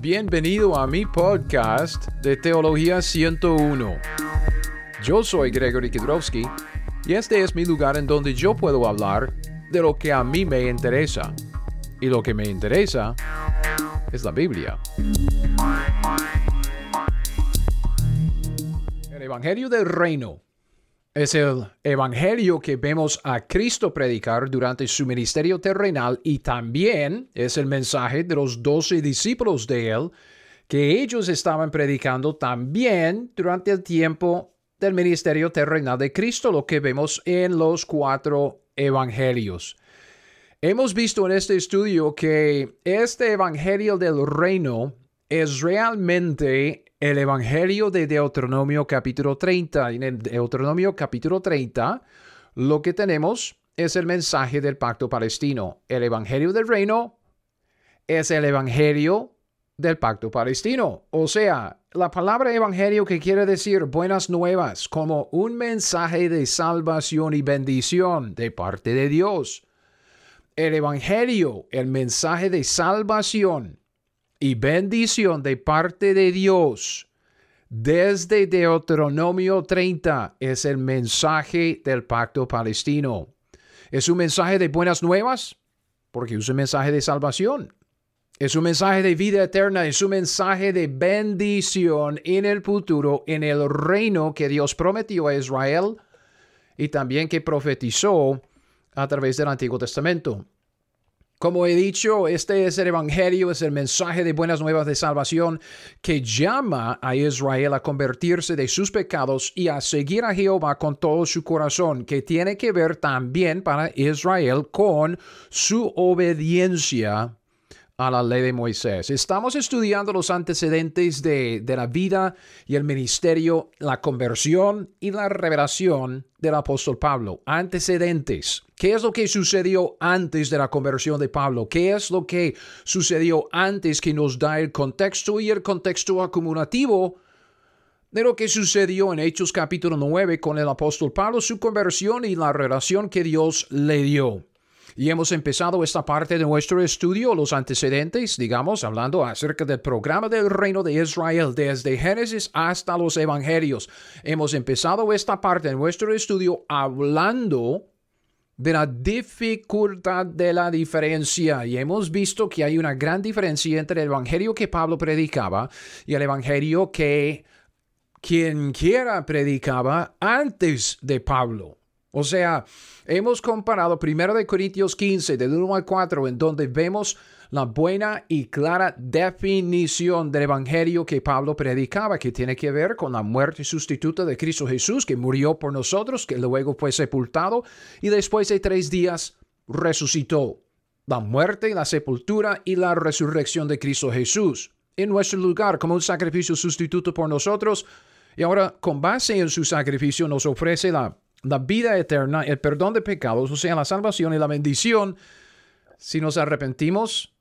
Bienvenido a mi podcast de Teología 101. Yo soy Gregory Kidrowski y este es mi lugar en donde yo puedo hablar de lo que a mí me interesa. Y lo que me interesa es la Biblia. El Evangelio del Reino es el evangelio que vemos a Cristo predicar durante su ministerio terrenal y también es el mensaje de los doce discípulos de él que ellos estaban predicando también durante el tiempo del ministerio terrenal de Cristo, lo que vemos en los cuatro evangelios. Hemos visto en este estudio que este evangelio del reino es realmente el Evangelio de Deuteronomio capítulo 30. En Deuteronomio capítulo 30 lo que tenemos es el mensaje del pacto palestino. El Evangelio del reino es el Evangelio del pacto palestino. O sea, la palabra evangelio que quiere decir buenas nuevas, como un mensaje de salvación y bendición de parte de Dios. El evangelio, el mensaje de salvación y bendición de parte de Dios desde Deuteronomio 30 es el mensaje del pacto palestino. Es un mensaje de buenas nuevas porque es un mensaje de salvación. Es un mensaje de vida eterna, es un mensaje de bendición en el futuro, en el reino que Dios prometió a Israel y también que profetizó a través del Antiguo Testamento. Como he dicho, este es el Evangelio, es el mensaje de buenas nuevas de salvación que llama a Israel a convertirse de sus pecados y a seguir a Jehová con todo su corazón, que tiene que ver también para Israel con su obediencia a la ley de Moisés. Estamos estudiando los antecedentes de, de, la vida y el ministerio, la conversión y la revelación del apóstol Pablo. Antecedentes. ¿Qué es lo que sucedió antes de la conversión de Pablo? ¿Qué es lo que sucedió antes que nos da el contexto y el contexto acumulativo? de lo que sucedió en Hechos capítulo 9 con el apóstol Pablo, su conversión y la relación que Dios le dio. Y hemos empezado esta parte de nuestro estudio, los antecedentes, digamos, hablando acerca del programa del reino de Israel desde Génesis hasta los Evangelios. Hemos empezado esta parte de nuestro estudio hablando de la dificultad de la diferencia y hemos visto que hay una gran diferencia entre el evangelio que Pablo predicaba y el evangelio que quien quiera predicaba antes de Pablo. O sea, hemos comparado 1 Corintios 15, del 1 al 4, en donde vemos la buena y clara definición del Evangelio que Pablo predicaba, que tiene que ver con la muerte sustituta de Cristo Jesús, que murió por nosotros, que luego fue sepultado y después de tres días resucitó. La muerte, la sepultura y la resurrección de Cristo Jesús en nuestro lugar como un sacrificio sustituto por nosotros. Y ahora, con base en su sacrificio, nos ofrece la la vida eterna, el perdón de pecados, o sea, la salvación y la bendición, si nos arrepentimos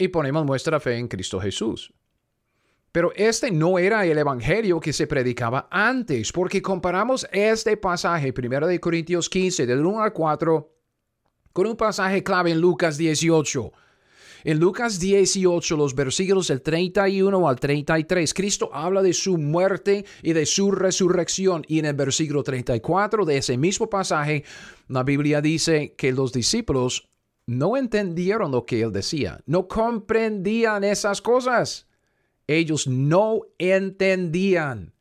y ponemos nuestra fe en Cristo Jesús. Pero este no era el evangelio que se predicaba antes, porque comparamos este pasaje, 1 de Corintios 15, del 1 al 4, con un pasaje clave en Lucas 18 en Lucas 18, los versículos del 31 al 33, Cristo habla de su muerte y de su resurrección. Y en el versículo 34 de ese mismo pasaje, la Biblia dice que los discípulos no entendieron lo que él decía, no comprendían esas cosas. Ellos no entendían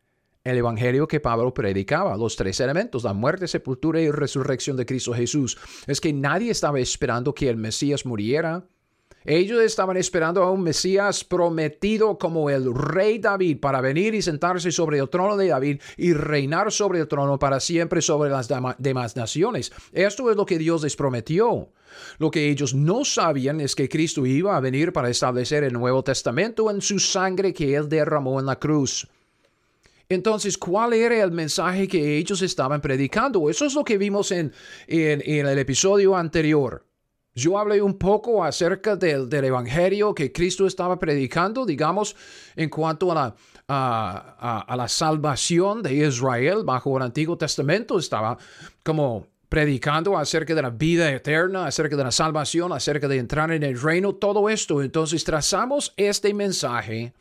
el evangelio que Pablo predicaba, los tres elementos, la muerte, sepultura y resurrección de Cristo Jesús. Es que nadie estaba esperando que el Mesías muriera ellos estaban esperando a un Mesías prometido como el rey David para venir y sentarse sobre el trono de David y reinar sobre el trono para siempre sobre las demás naciones. Esto es lo que Dios les prometió. Lo que ellos no sabían es que Cristo iba a venir para establecer el Nuevo Testamento en su sangre que Él derramó en la cruz. Entonces, ¿cuál era el mensaje que ellos estaban predicando? Eso es lo que vimos en, en, en el episodio anterior. Yo hablé un poco acerca del, Evangelio que Cristo estaba predicando, digamos, en cuanto a la, salvación de Israel bajo el Antiguo Testamento. Estaba como predicando acerca de la vida eterna, acerca de la salvación, acerca de entrar en el reino, todo esto. Entonces trazamos este mensaje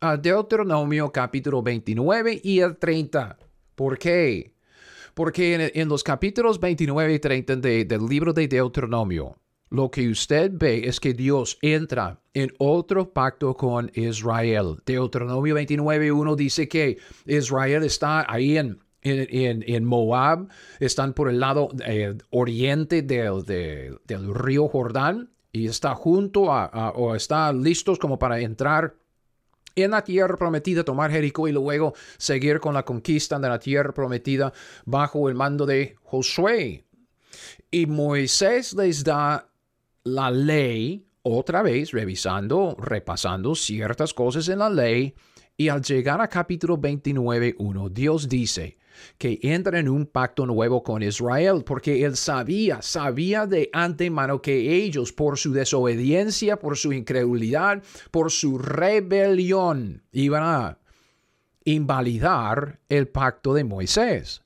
a Deuteronomio capítulo 29 y el 30. ¿Por qué? Porque en, los capítulos 29 y 30 del libro de Deuteronomio, lo que usted ve es que Dios entra en otro pacto con Israel. Deuteronomio 29.1 dice que Israel está ahí en, en, Moab, están por el lado eh, oriente del, del, río Jordán y está junto a, o está listos como para entrar en la tierra prometida, tomar Jericó y luego seguir con la conquista de la tierra prometida bajo el mando de Josué. Y Moisés les da la ley, otra vez revisando, repasando ciertas cosas en la ley, y al llegar a capítulo 29.1, Dios dice que entra en un pacto nuevo con Israel, porque él sabía, sabía de antemano que ellos, por su desobediencia, por su incredulidad, por su rebelión, iban a invalidar el pacto de Moisés.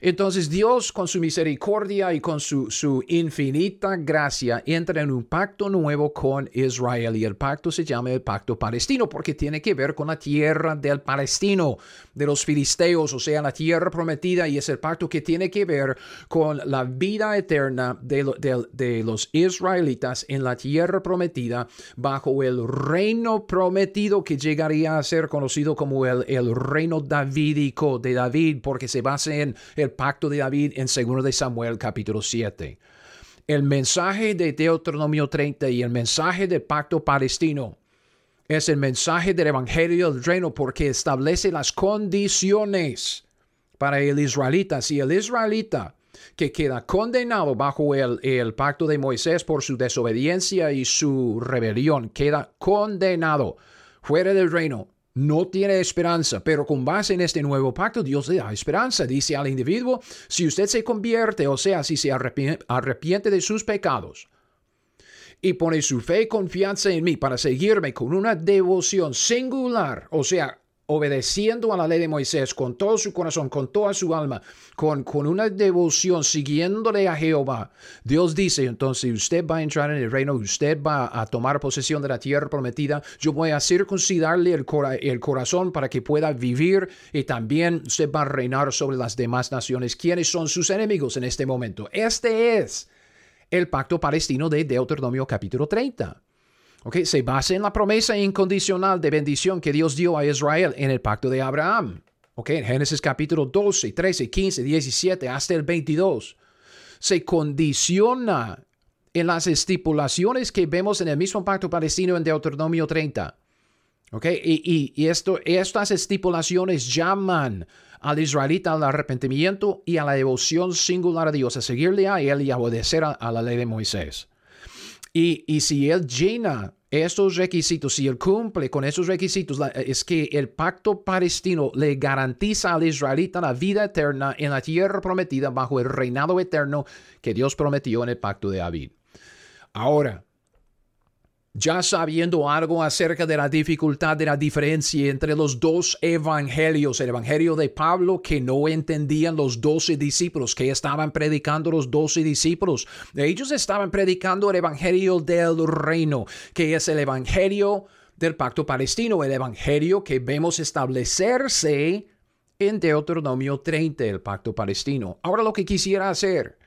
Entonces Dios con su misericordia y con su, infinita gracia entra en un pacto nuevo con Israel y el pacto se llama el pacto palestino porque tiene que ver con la tierra del palestino, de los filisteos, o sea, la tierra prometida y es el pacto que tiene que ver con la vida eterna de, los israelitas en la tierra prometida bajo el reino prometido que llegaría a ser conocido como el, el reino davídico de David porque se basa en el pacto de David en 2 de Samuel capítulo 7. El mensaje de Deuteronomio 30 y el mensaje del pacto palestino es el mensaje del Evangelio del Reino porque establece las condiciones para el israelita. Si el israelita que queda condenado bajo el, el, pacto de Moisés por su desobediencia y su rebelión, queda condenado fuera del reino no tiene esperanza, pero con base en este nuevo pacto Dios le da esperanza. Dice al individuo, si usted se convierte, o sea, si se arrepiente, de sus pecados y pone su fe y confianza en mí para seguirme con una devoción singular, o sea, obedeciendo a la ley de Moisés con todo su corazón, con toda su alma, con, con una devoción, siguiéndole a Jehová, Dios dice, entonces usted va a entrar en el reino, usted va a tomar posesión de la tierra prometida, yo voy a circuncidarle el, el corazón para que pueda vivir y también usted va a reinar sobre las demás naciones. ¿Quiénes son sus enemigos en este momento? Este es el pacto palestino de Deuteronomio capítulo 30. Okay, se basa en la promesa incondicional de bendición que Dios dio a Israel en el pacto de Abraham. Okay, en Génesis capítulo 12, 13, 15, 17 hasta el 22. Se condiciona en las estipulaciones que vemos en el mismo pacto palestino en Deuteronomio 30. Okay, y, y, esto, estas estipulaciones llaman al israelita al arrepentimiento y a la devoción singular a Dios, a seguirle a él y a obedecer a la ley de Moisés. Y, si él llena estos requisitos, si él cumple con esos requisitos, es que el pacto palestino le garantiza al israelita la vida eterna en la tierra prometida bajo el reinado eterno que Dios prometió en el pacto de David. Ahora, ya sabiendo algo acerca de la dificultad de la diferencia entre los dos evangelios, el evangelio de Pablo que no entendían los doce discípulos, que estaban predicando los doce discípulos. Ellos estaban predicando el evangelio del reino, que es el evangelio del pacto palestino, el evangelio que vemos establecerse en Deuteronomio 30, el pacto palestino. Ahora lo que quisiera hacer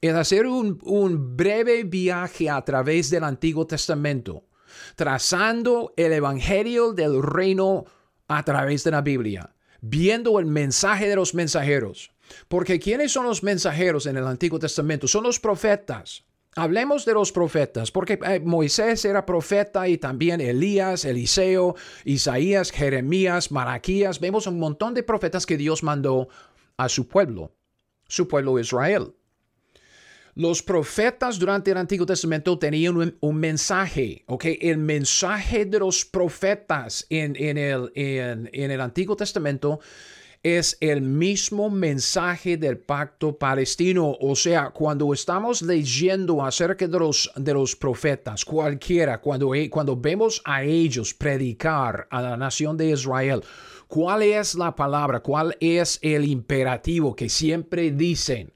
es hacer un, breve viaje a través del Antiguo Testamento, trazando el Evangelio del reino a través de la Biblia, viendo el mensaje de los mensajeros. Porque ¿quiénes son los mensajeros en el Antiguo Testamento? Son los profetas. Hablemos de los profetas, porque eh, Moisés era profeta y también Elías, Eliseo, Isaías, Jeremías, Maraquías. Vemos un montón de profetas que Dios mandó a su pueblo, su pueblo Israel. Los profetas durante el Antiguo Testamento tenían un, mensaje, ¿ok? El mensaje de los profetas en, el, en, el Antiguo Testamento es el mismo mensaje del pacto palestino. O sea, cuando estamos leyendo acerca de los, de los profetas, cualquiera, cuando, cuando vemos a ellos predicar a la nación de Israel, ¿cuál es la palabra? ¿Cuál es el imperativo que siempre dicen?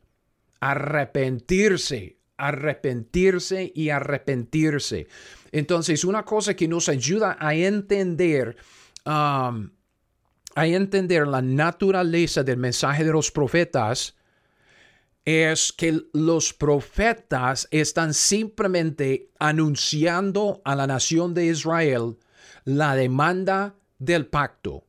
Arrepentirse, arrepentirse y arrepentirse. Entonces, una cosa que nos ayuda a entender, um, a entender la naturaleza del mensaje de los profetas, es que los profetas están simplemente anunciando a la nación de Israel la demanda del pacto.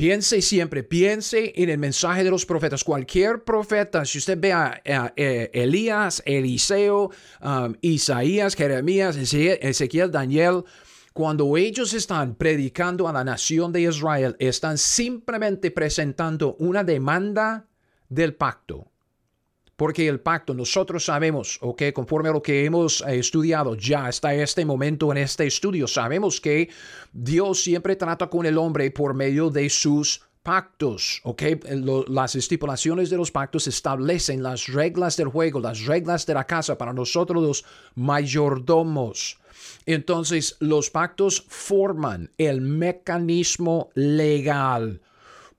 Piense siempre, piense en el mensaje de los profetas. Cualquier profeta, si usted ve a, Elías, Eliseo, um, Isaías, Jeremías, Ezequiel, Daniel, cuando ellos están predicando a la nación de Israel, están simplemente presentando una demanda del pacto. Porque el pacto, nosotros sabemos, ok, conforme a lo que hemos eh, estudiado ya hasta este momento en este estudio, sabemos que Dios siempre trata con el hombre por medio de sus pactos, ¿ok? las estipulaciones de los pactos establecen las reglas del juego, las reglas de la casa para nosotros los mayordomos. Entonces, los pactos forman el mecanismo legal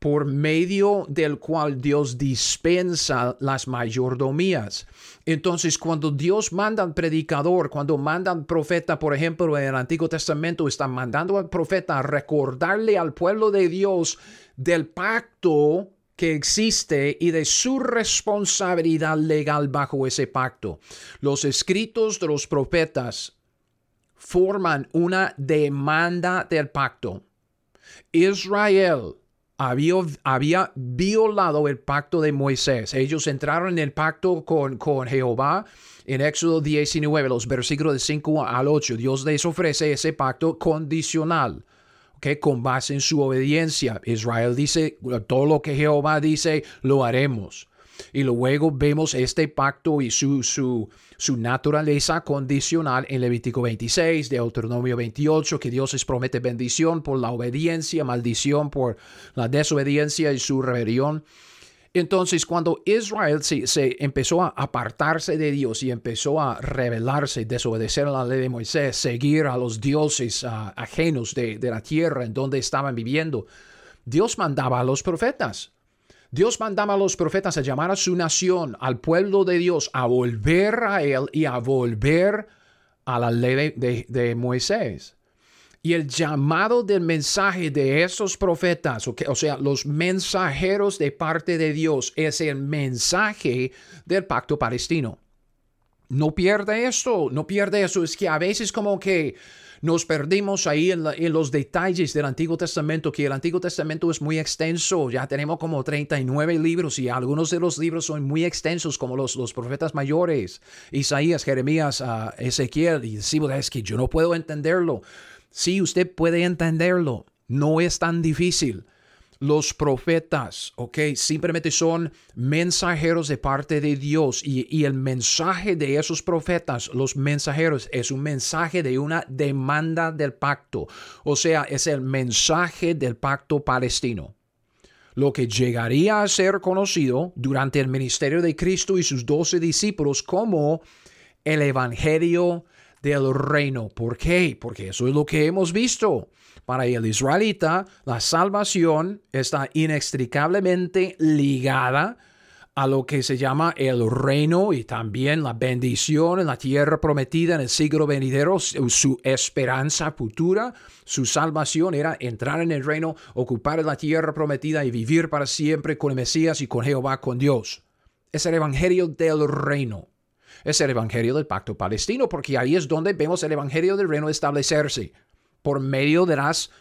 por medio del cual Dios dispensa las mayordomías. Entonces, cuando Dios manda al predicador, cuando manda al profeta, por ejemplo, en el Antiguo Testamento, está mandando al profeta a recordarle al pueblo de Dios del pacto que existe y de su responsabilidad legal bajo ese pacto. Los escritos de los profetas forman una demanda del pacto. Israel había, violado el pacto de Moisés. Ellos entraron en el pacto con, con Jehová en Éxodo 19, los versículos de 5 al 8. Dios les ofrece ese pacto condicional. que con base en su obediencia. Israel dice, todo lo que Jehová dice, lo haremos. Y luego vemos este pacto y su, su, su naturaleza condicional en Levítico 26, Deuteronomio 28, que Dios les promete bendición por la obediencia, maldición por la desobediencia y su rebelión. Entonces, cuando Israel se, empezó a apartarse de Dios y empezó a rebelarse, desobedecer a la ley de Moisés, seguir a los dioses ajenos de, de la tierra en donde estaban viviendo, Dios mandaba a los profetas. Dios mandaba a los profetas a llamar a su nación, al pueblo de Dios, a volver a Él y a volver a la ley de, Moisés. Y el llamado del mensaje de esos profetas, o sea, los mensajeros de parte de Dios, es el mensaje del pacto palestino. No pierde esto, no pierde eso. Es que a veces como que nos perdimos ahí en, los detalles del Antiguo Testamento, que el Antiguo Testamento es muy extenso. Ya tenemos como 39 libros y algunos de los libros son muy extensos, como los, los profetas mayores, Isaías, Jeremías, uh, Ezequiel. Y decimos, es que yo no puedo entenderlo. Sí, usted puede entenderlo. No es tan difícil los profetas, ¿ok? Simplemente son mensajeros de parte de Dios y, el mensaje de esos profetas, los mensajeros, es un mensaje de una demanda del pacto, o sea, es el mensaje del pacto palestino. Lo que llegaría a ser conocido durante el ministerio de Cristo y sus doce discípulos como el Evangelio del reino. ¿Por qué? Porque eso es lo que hemos visto. Para el israelita, la salvación está inextricablemente ligada a lo que se llama el reino y también la bendición en la tierra prometida en el siglo venidero, su esperanza futura, su salvación era entrar en el reino, ocupar la tierra prometida y vivir para siempre con el Mesías y con Jehová, con Dios. Es el evangelio del reino. Es el evangelio del pacto palestino, porque ahí es donde vemos el evangelio del reino establecerse por medio de las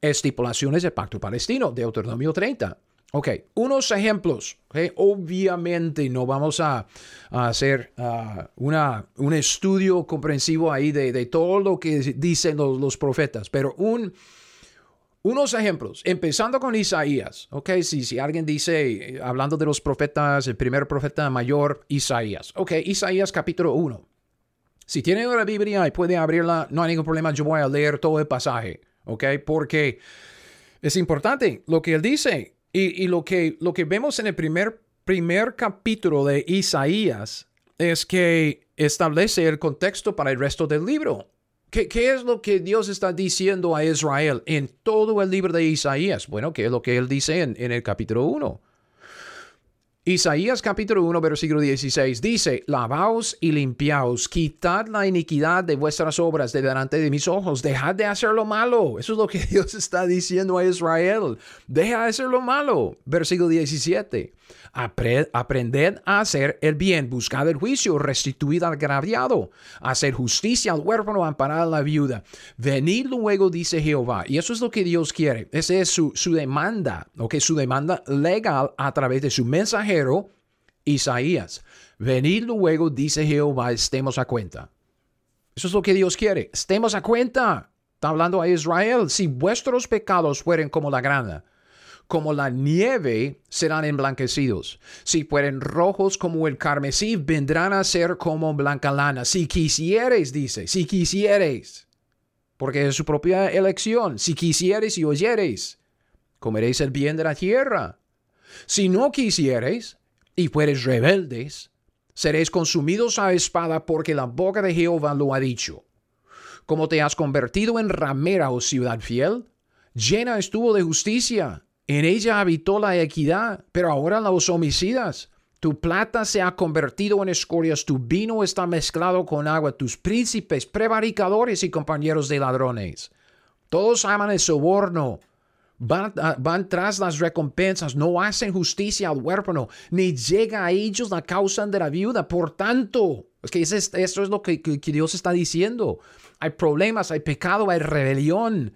estipulaciones del pacto palestino, Deuteronomio 30. Ok, unos ejemplos. Obviamente no vamos a, hacer uh, una, un estudio comprensivo ahí de, todo lo que dicen los, profetas, pero un, unos ejemplos, empezando con Isaías. Ok, si, si alguien dice, hablando de los profetas, el primer profeta mayor, Isaías. Ok, Isaías capítulo 1. Si tiene una Biblia y puede abrirla, no hay ningún problema, yo voy a leer todo el pasaje, ¿ok? Porque es importante lo que él dice y, lo, que, lo que vemos en el primer, primer capítulo de Isaías es que establece el contexto para el resto del libro. ¿Qué, ¿Qué, es lo que Dios está diciendo a Israel en todo el libro de Isaías? Bueno, ¿qué es lo que él dice en, en el capítulo 1? Isaías capítulo 1, versículo 16 dice, lavaos y limpiaos, quitad la iniquidad de vuestras obras de delante de mis ojos, dejad de hacer lo malo. Eso es lo que Dios está diciendo a Israel. Deja de hacer lo malo. Versículo 17. Aprended a hacer el bien, buscad el juicio, restituid al agraviado, hacer justicia al huérfano, amparar a la viuda. Venid luego, dice Jehová. Y eso es lo que Dios quiere. Esa es su, su demanda, que su demanda legal a través de su mensaje Isaías. Venid luego, dice Jehová, estemos a cuenta. Eso es lo que Dios quiere. Estemos a cuenta. Está hablando a Israel. Si vuestros pecados fueren como la grana, como la nieve, serán emblanquecidos. Si fueren rojos como el carmesí, vendrán a ser como blanca lana. Si quisiereis, dice, si quisiereis, porque es su propia elección. Si quisiereis y oyereis, comeréis el bien de la tierra. Si no quisiereis y fuereis rebeldes, seréis consumidos a espada porque la boca de Jehová lo ha dicho. Como te has convertido en ramera, oh ciudad fiel, llena estuvo de justicia, en ella habitó la equidad, pero ahora los homicidas. Tu plata se ha convertido en escorias, tu vino está mezclado con agua, tus príncipes, prevaricadores y compañeros de ladrones. Todos aman el soborno, Van, tras las recompensas, no hacen justicia al huérfano, ni llega a ellos la causa de la viuda. Por tanto, es que esto es lo que, Dios está diciendo. Hay problemas, hay pecado, hay rebelión.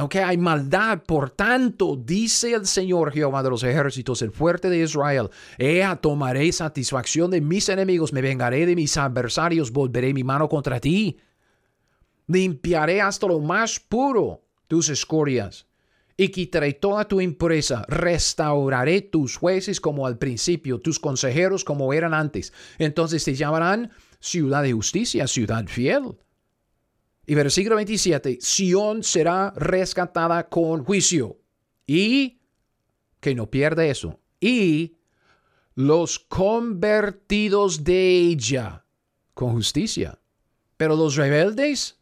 Okay, hay maldad, por tanto, dice el Señor Jehová de los ejércitos, el fuerte de Israel, Ea, tomaré satisfacción de mis enemigos, me vengaré de mis adversarios, volveré mi mano contra ti. Limpiaré hasta lo más puro tus escorias y quitaré toda tu impureza, restauraré tus jueces como al principio, tus consejeros como eran antes. Entonces te llamarán ciudad de justicia, ciudad fiel. Y versículo 27, Sión será rescatada con juicio. Y, que no pierda eso, y los convertidos de ella con justicia. Pero los rebeldes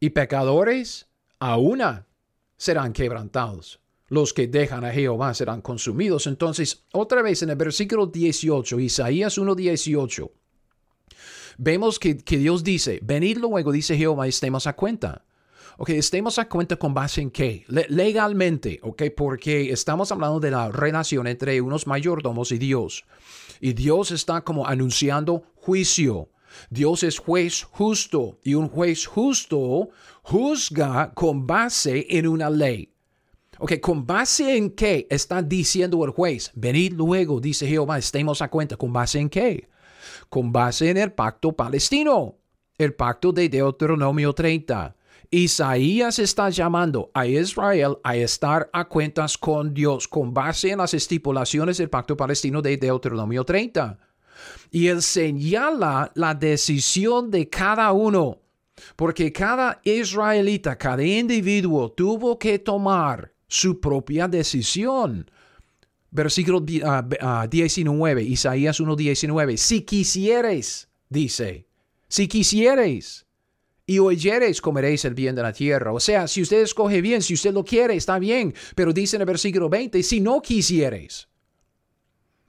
y pecadores a una serán quebrantados. Los que dejan a Jehová serán consumidos. Entonces, otra vez en el versículo 18, Isaías 1.18, vemos que, Dios dice, venid luego, dice Jehová, estemos a cuenta. Ok, estemos a cuenta con base en qué? legalmente, ok, porque estamos hablando de la relación entre unos mayordomos y Dios. Y Dios está como anunciando juicio. Dios es juez justo y un juez justo juzga con base en una ley. Ok, ¿con base en qué está diciendo el juez? Venid luego, dice Jehová, estemos a cuenta. ¿Con base en qué? Con base en el pacto palestino, el pacto de Deuteronomio 30. Isaías está llamando a Israel a estar a cuentas con Dios con base en las estipulaciones del pacto palestino de Deuteronomio 30. Y él señala la decisión de cada uno, porque cada israelita, cada individuo tuvo que tomar su propia decisión. Versículo 19, ah, Isaías 1:19. Si quisieres, dice, si quisieres y oyereis, comeréis el bien de la tierra. O sea, si usted escoge bien, si usted lo quiere, está bien. Pero dice en el versículo 20, si no quisiereis,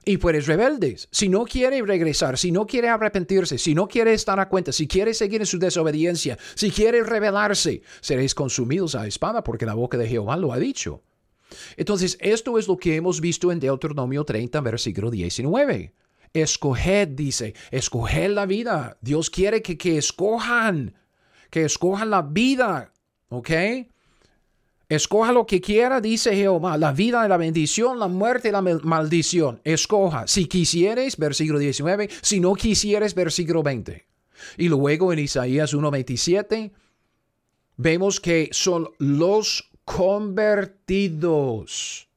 y fueres rebeldes. Si no quiere regresar, si no quiere arrepentirse, si no quiere estar a cuenta, si quiere seguir en su desobediencia, si quiere rebelarse, seréis consumidos a espada porque la boca de Jehová lo ha dicho. Entonces, esto es lo que hemos visto en Deuteronomio 30, versículo 19. Escoged, dice, escoged la vida. Dios quiere que, que escojan, que escojan la vida, ¿ok? Escoja lo que quiera, dice Jehová, la vida la bendición, la muerte la maldición. Escoja. Si quisieres, versículo 19, si no quisieres, versículo 20. Y luego en Isaías 1.27 vemos que son los convertidos.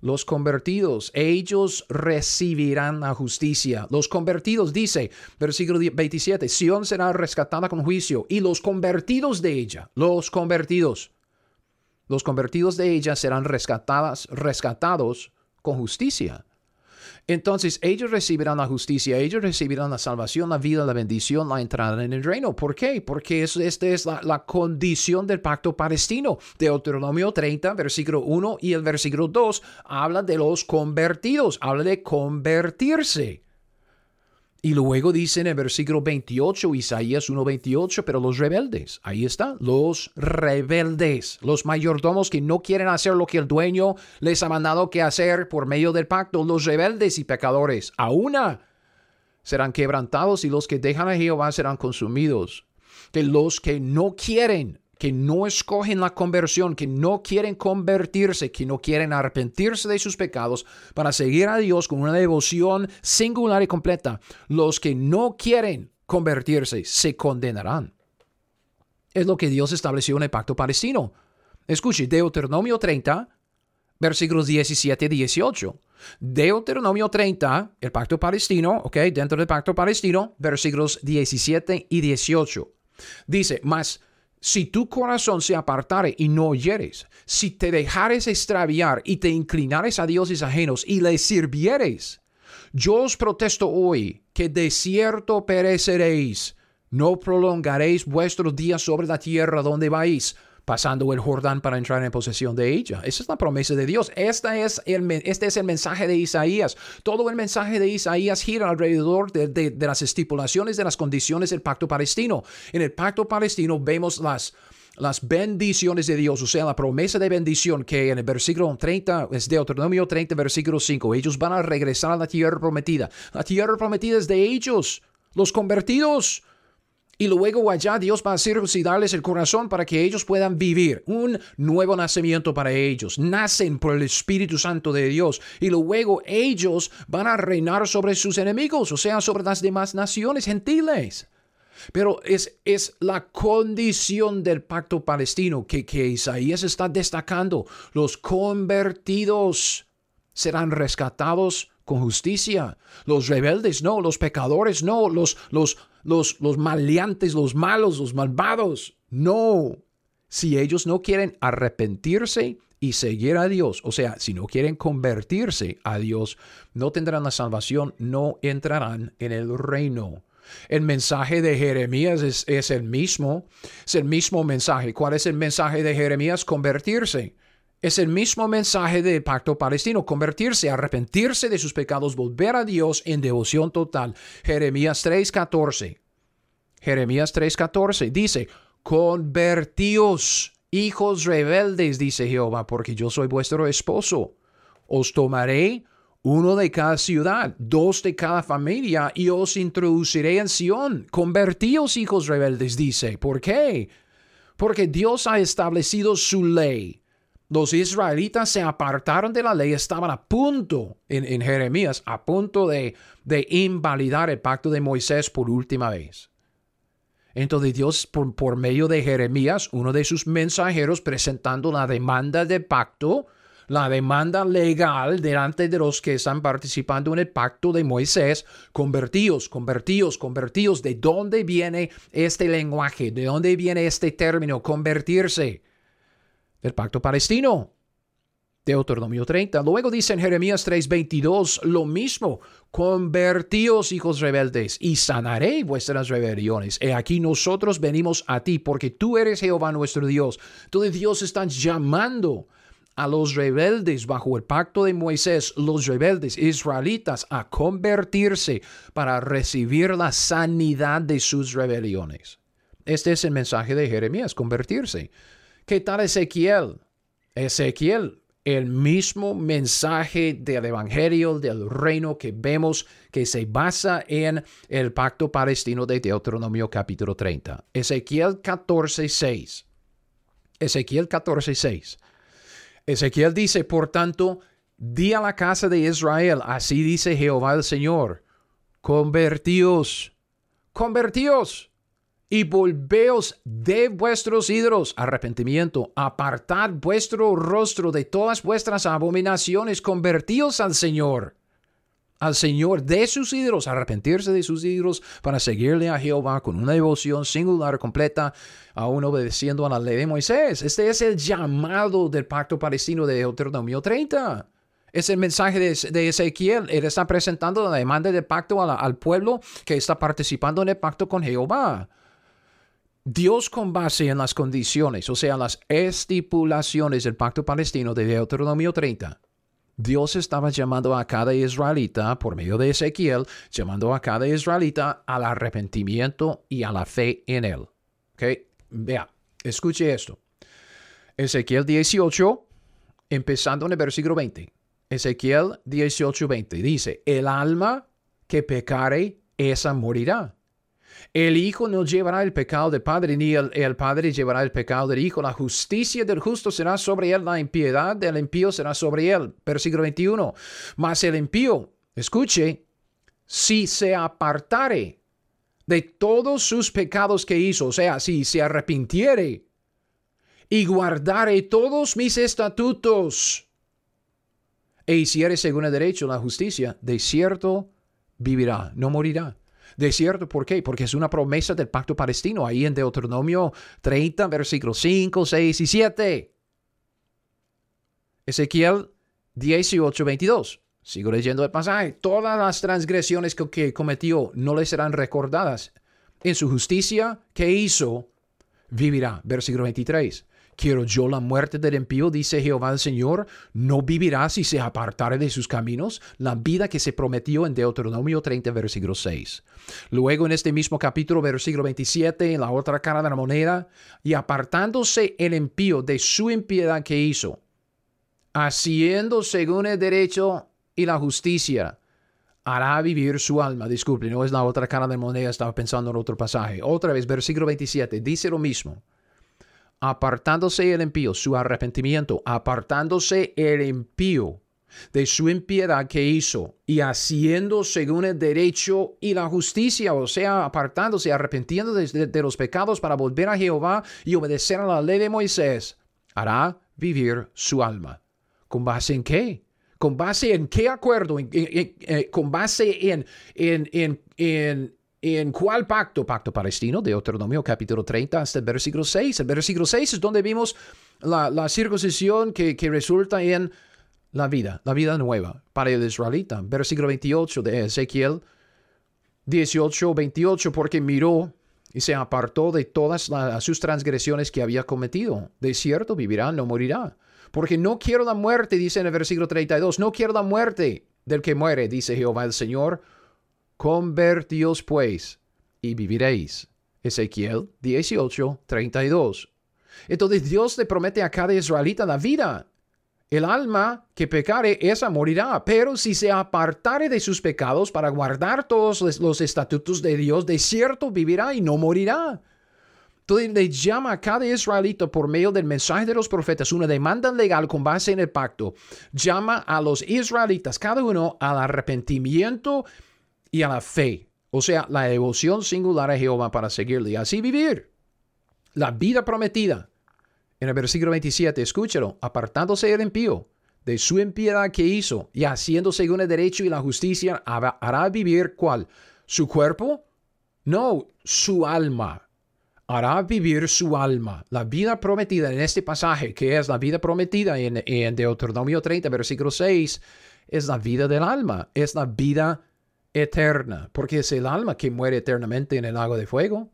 Los convertidos, ellos recibirán la justicia. Los convertidos, dice, versículo 27, Sión será rescatada con juicio y los convertidos de ella, los convertidos los convertidos de ella serán rescatadas, rescatados con justicia. Entonces ellos recibirán la justicia, ellos recibirán la salvación, la vida, la bendición, la entrada en el reino. ¿Por qué? Porque esta es la, la, condición del pacto palestino. Deuteronomio 30, versículo 1 y el versículo 2 habla de los convertidos, habla de convertirse. Y luego dice en el versículo 28, Isaías 1.28, pero los rebeldes, ahí está, los rebeldes, los mayordomos que no quieren hacer lo que el dueño les ha mandado que hacer por medio del pacto, los rebeldes y pecadores, a una serán quebrantados y los que dejan a Jehová serán consumidos. Que los que no quieren que no escogen la conversión, que no quieren convertirse, que no quieren arrepentirse de sus pecados para seguir a Dios con una devoción singular y completa, los que no quieren convertirse se condenarán. Es lo que Dios estableció en el pacto palestino. Escuche, Deuteronomio 30, versículos 17 y 18. Deuteronomio 30, el pacto palestino, ok, dentro del pacto palestino, versículos 17 y 18. Dice, más si tu corazón se apartare y no oyeres, si te dejares extraviar y te inclinares a dioses ajenos y les sirvieres, yo os protesto hoy que de cierto pereceréis, no prolongaréis vuestros días sobre la tierra donde vais, pasando el Jordán para entrar en posesión de ella. Esa es la promesa de Dios. Esta es el, este es el mensaje de Isaías. Todo el mensaje de Isaías gira alrededor de, de, las estipulaciones de las condiciones del pacto palestino. En el pacto palestino vemos las, las bendiciones de Dios, o sea, la promesa de bendición que en el versículo 30, es Deuteronomio 30, versículo 5, ellos van a regresar a la tierra prometida. La tierra prometida es de ellos, los convertidos. Y luego allá Dios va a circuncidarles el corazón para que ellos puedan vivir un nuevo nacimiento para ellos. Nacen por el Espíritu Santo de Dios. Y luego ellos van a reinar sobre sus enemigos, o sea, sobre las demás naciones gentiles. Pero es, es la condición del pacto palestino que, que Isaías está destacando. Los convertidos serán rescatados con justicia. Los rebeldes no, los pecadores no, los, los, los, los maleantes, los malos, los malvados. No. Si ellos no quieren arrepentirse y seguir a Dios, o sea, si no quieren convertirse a Dios, no tendrán la salvación, no entrarán en el reino. El mensaje de Jeremías es, es, el mismo, es el mismo mensaje. ¿Cuál es el mensaje de Jeremías? Convertirse. Es el mismo mensaje del pacto palestino, convertirse, arrepentirse de sus pecados, volver a Dios en devoción total. Jeremías 3:14. Jeremías 3:14 dice, convertíos, hijos rebeldes, dice Jehová, porque yo soy vuestro esposo. Os tomaré uno de cada ciudad, dos de cada familia, y os introduciré en Sión. Convertíos, hijos rebeldes, dice. ¿Por qué? Porque Dios ha establecido su ley los israelitas se apartaron de la ley, estaban a punto, en, Jeremías, a punto de, invalidar el pacto de Moisés por última vez. Entonces Dios, por medio de Jeremías, uno de sus mensajeros, presentando la demanda de pacto, la demanda legal delante de los que están participando en el pacto de Moisés, convertidos, convertidos, convertidos. ¿De dónde viene este lenguaje? ¿De dónde viene este término, convertirse? El pacto palestino. Deuteronomio 30. Luego dice en Jeremías 3:22 lo mismo, convertíos hijos rebeldes y sanaré vuestras rebeliones. He aquí nosotros venimos a ti porque tú eres Jehová nuestro Dios. Entonces Dios está llamando a los rebeldes bajo el pacto de Moisés, los rebeldes israelitas, a convertirse para recibir la sanidad de sus rebeliones. Este es el mensaje de Jeremías, convertirse. ¿Qué tal Ezequiel? Ezequiel, el mismo mensaje del Evangelio del reino que vemos que se basa en el pacto palestino de Deuteronomio capítulo 30. Ezequiel 14:6. Ezequiel 14:6. Ezequiel dice, por tanto, di a la casa de Israel, así dice Jehová el Señor, convertíos, convertíos y volveos de vuestros ídolos, arrepentimiento, apartad vuestro rostro de todas vuestras abominaciones, convertíos al Señor, al Señor de sus ídolos, arrepentirse de sus ídolos para seguirle a Jehová con una devoción singular, completa, aún obedeciendo a la ley de Moisés. Este es el llamado del pacto palestino de Deuteronomio 30. Es el mensaje de, Ezequiel. Él está presentando la demanda de pacto al pueblo que está participando en el pacto con Jehová. Dios con base en las condiciones, o sea, las estipulaciones del pacto palestino de Deuteronomio 30. Dios estaba llamando a cada israelita, por medio de Ezequiel, llamando a cada israelita al arrepentimiento y a la fe en él. ¿Ok? Vea, escuche esto. Ezequiel 18, empezando en el versículo 20. Ezequiel 18, 20. Dice, el alma que pecare, esa morirá. El Hijo no llevará el pecado del Padre, ni el, Padre llevará el pecado del Hijo. La justicia del justo será sobre él, la impiedad del impío será sobre él. Versículo 21. Mas el impío, escuche, si se apartare de todos sus pecados que hizo, o sea, si se arrepintiere y guardare todos mis estatutos e hiciere según el derecho la justicia, de cierto vivirá, no morirá. De cierto, ¿por qué? Porque es una promesa del pacto palestino, ahí en Deuteronomio 30, versículos 5, 6 y 7. Ezequiel 18, 22. Sigo leyendo el pasaje. Todas las transgresiones que, cometió no le serán recordadas. En su justicia que hizo, vivirá. Versículo 23. Quiero yo la muerte del impío, dice Jehová el Señor, no vivirá si se apartare de sus caminos, la vida que se prometió en Deuteronomio 30, versículo 6. Luego en este mismo capítulo, versículo 27, en la otra cara de la moneda, y apartándose el impío de su impiedad que hizo, haciendo según el derecho y la justicia, hará vivir su alma. Disculpe, no es la otra cara de la moneda, estaba pensando en otro pasaje. Otra vez, versículo 27, dice lo mismo apartándose el impío, su arrepentimiento, apartándose el impío de su impiedad que hizo y haciendo según el derecho y la justicia, o sea, apartándose, arrepentiendo de, los pecados para volver a Jehová y obedecer a la ley de Moisés, hará vivir su alma. ¿Con base en qué? ¿Con base en qué acuerdo? Eh, ¿Con base en, en, en ¿En cuál pacto? Pacto palestino, de Deuteronomio capítulo 30 hasta el versículo 6. El versículo 6 es donde vimos la, circuncisión que, resulta en la vida, la vida nueva para el israelita. Versículo 28 de Ezequiel 18, 28, porque miró y se apartó de todas sus transgresiones que había cometido. De cierto vivirá, no morirá. Porque no quiero la muerte, dice en el versículo 32, no quiero la muerte del que muere, dice Jehová el Señor Convertíos pues y viviréis. Ezequiel 18, 32. Entonces Dios le promete a cada israelita la vida. El alma que pecare, esa morirá, pero si se apartare de sus pecados para guardar todos los estatutos de Dios, de cierto vivirá y no morirá. Entonces le llama a cada israelita por medio del mensaje de los profetas una demanda legal con base en el pacto. Llama a los israelitas, cada uno, al arrepentimiento y a la fe, o sea, la devoción singular a Jehová para seguirle y así vivir la vida prometida. En el versículo 27, escúchalo, apartándose el impío de su impiedad que hizo y haciendo según el derecho y la justicia, hará vivir cuál? ¿Su cuerpo? No, su alma. Hará vivir su alma. La vida prometida en este pasaje, que es la vida prometida en, en Deuteronomio 30, versículo 6, es la vida del alma, es la vida eterna, porque es el alma que muere eternamente en el lago de fuego.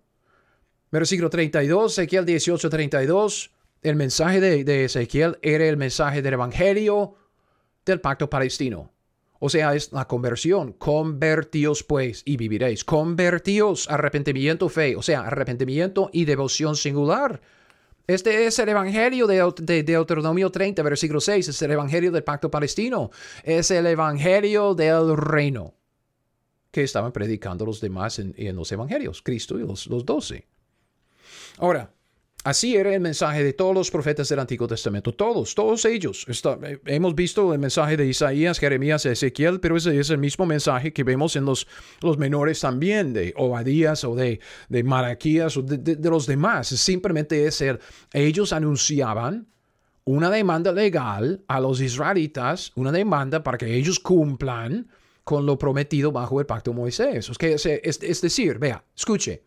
Versículo 32, Ezequiel 18, 32. El mensaje de, Ezequiel era el mensaje del Evangelio del pacto palestino. O sea, es la conversión. Convertíos pues y viviréis. Convertíos, arrepentimiento, fe. O sea, arrepentimiento y devoción singular. Este es el Evangelio de, de, Deuteronomio 30, versículo 6. Es el Evangelio del pacto palestino. Es el Evangelio del reino que estaban predicando los demás en, los evangelios, Cristo y los, doce. Ahora, así era el mensaje de todos los profetas del Antiguo Testamento, todos, todos ellos. Eh, hemos visto el mensaje de Isaías, Jeremías, Ezequiel, pero ese es el mismo mensaje que vemos en los, los menores también, de Obadías o de, de Maraquías o de, los demás. Simplemente es el, ellos anunciaban una demanda legal a los israelitas, una demanda para que ellos cumplan con lo prometido bajo el pacto de Moisés. Es, decir, vea, escuche,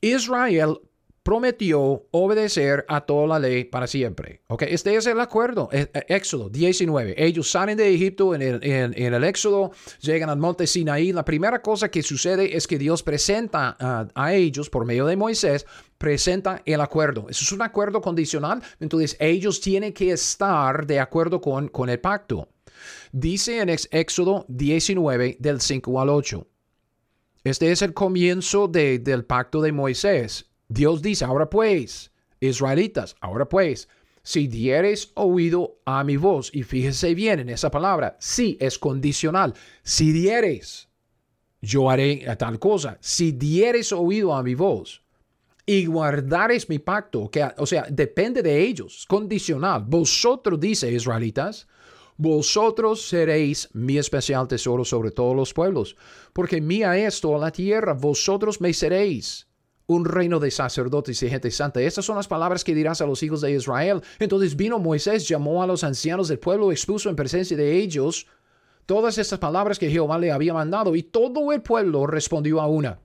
Israel prometió obedecer a toda la ley para siempre. ¿Ok? Este es el acuerdo. E, e, Éxodo 19. Ellos salen de Egipto en el, en, el, Éxodo, llegan al monte Sinaí. La primera cosa que sucede es que Dios presenta a, ellos, por medio de Moisés, presenta el acuerdo. Eso es un acuerdo condicional. Entonces ellos tienen que estar de acuerdo con, con el pacto. Dice en Éxodo 19 del 5 al 8. Este es el comienzo de, del pacto de Moisés. Dios dice, ahora pues, israelitas, ahora pues, si dieres oído a mi voz, y fíjese bien en esa palabra, sí es condicional, si dieres, yo haré tal cosa, si dieres oído a mi voz y guardares mi pacto, que, o sea, depende de ellos, condicional, vosotros, dice israelitas, vosotros seréis mi especial tesoro sobre todos los pueblos, porque mía es toda la tierra, vosotros me seréis un reino de sacerdotes y gente santa. Estas son las palabras que dirás a los hijos de Israel. Entonces vino Moisés, llamó a los ancianos del pueblo, expuso en presencia de ellos todas estas palabras que Jehová le había mandado, y todo el pueblo respondió a una.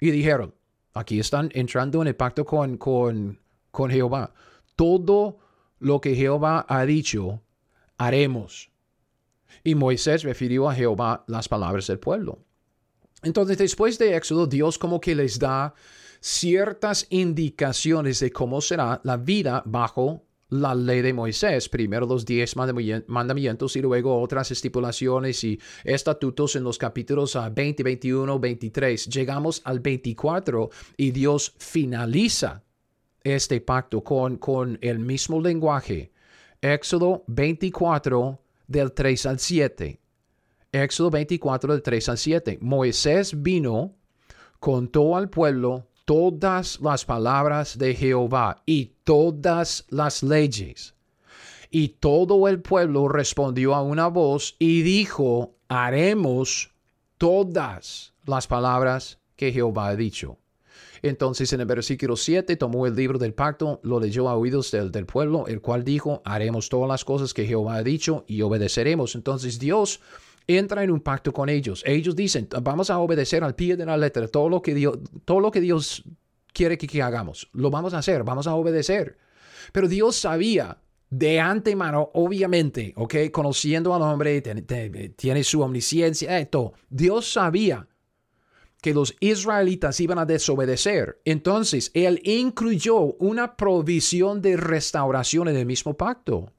Y dijeron, aquí están entrando en el pacto con, con, con Jehová. Todo lo que Jehová ha dicho, haremos. Y Moisés refirió a Jehová las palabras del pueblo. Entonces, después de Éxodo, Dios como que les da ciertas indicaciones de cómo será la vida bajo la ley de Moisés, primero los diez mandamientos y luego otras estipulaciones y estatutos en los capítulos 20, 21, 23. Llegamos al 24 y Dios finaliza este pacto con, con el mismo lenguaje. Éxodo 24 del 3 al 7. Éxodo 24 del 3 al 7. Moisés vino, contó al pueblo todas las palabras de Jehová y todas las leyes. Y todo el pueblo respondió a una voz y dijo, haremos todas las palabras que Jehová ha dicho. Entonces en el versículo 7 tomó el libro del pacto, lo leyó a oídos del, pueblo, el cual dijo, haremos todas las cosas que Jehová ha dicho y obedeceremos. Entonces Dios entra en un pacto con ellos. Ellos dicen, vamos a obedecer al pie de la letra todo lo que Dios, todo lo que Dios quiere que, hagamos. Lo vamos a hacer, vamos a obedecer. Pero Dios sabía de antemano, obviamente, ¿ok? Conociendo al hombre, tiene, su omnisciencia, esto. Dios sabía que los israelitas iban a desobedecer. Entonces, Él incluyó una provisión de restauración en el mismo pacto.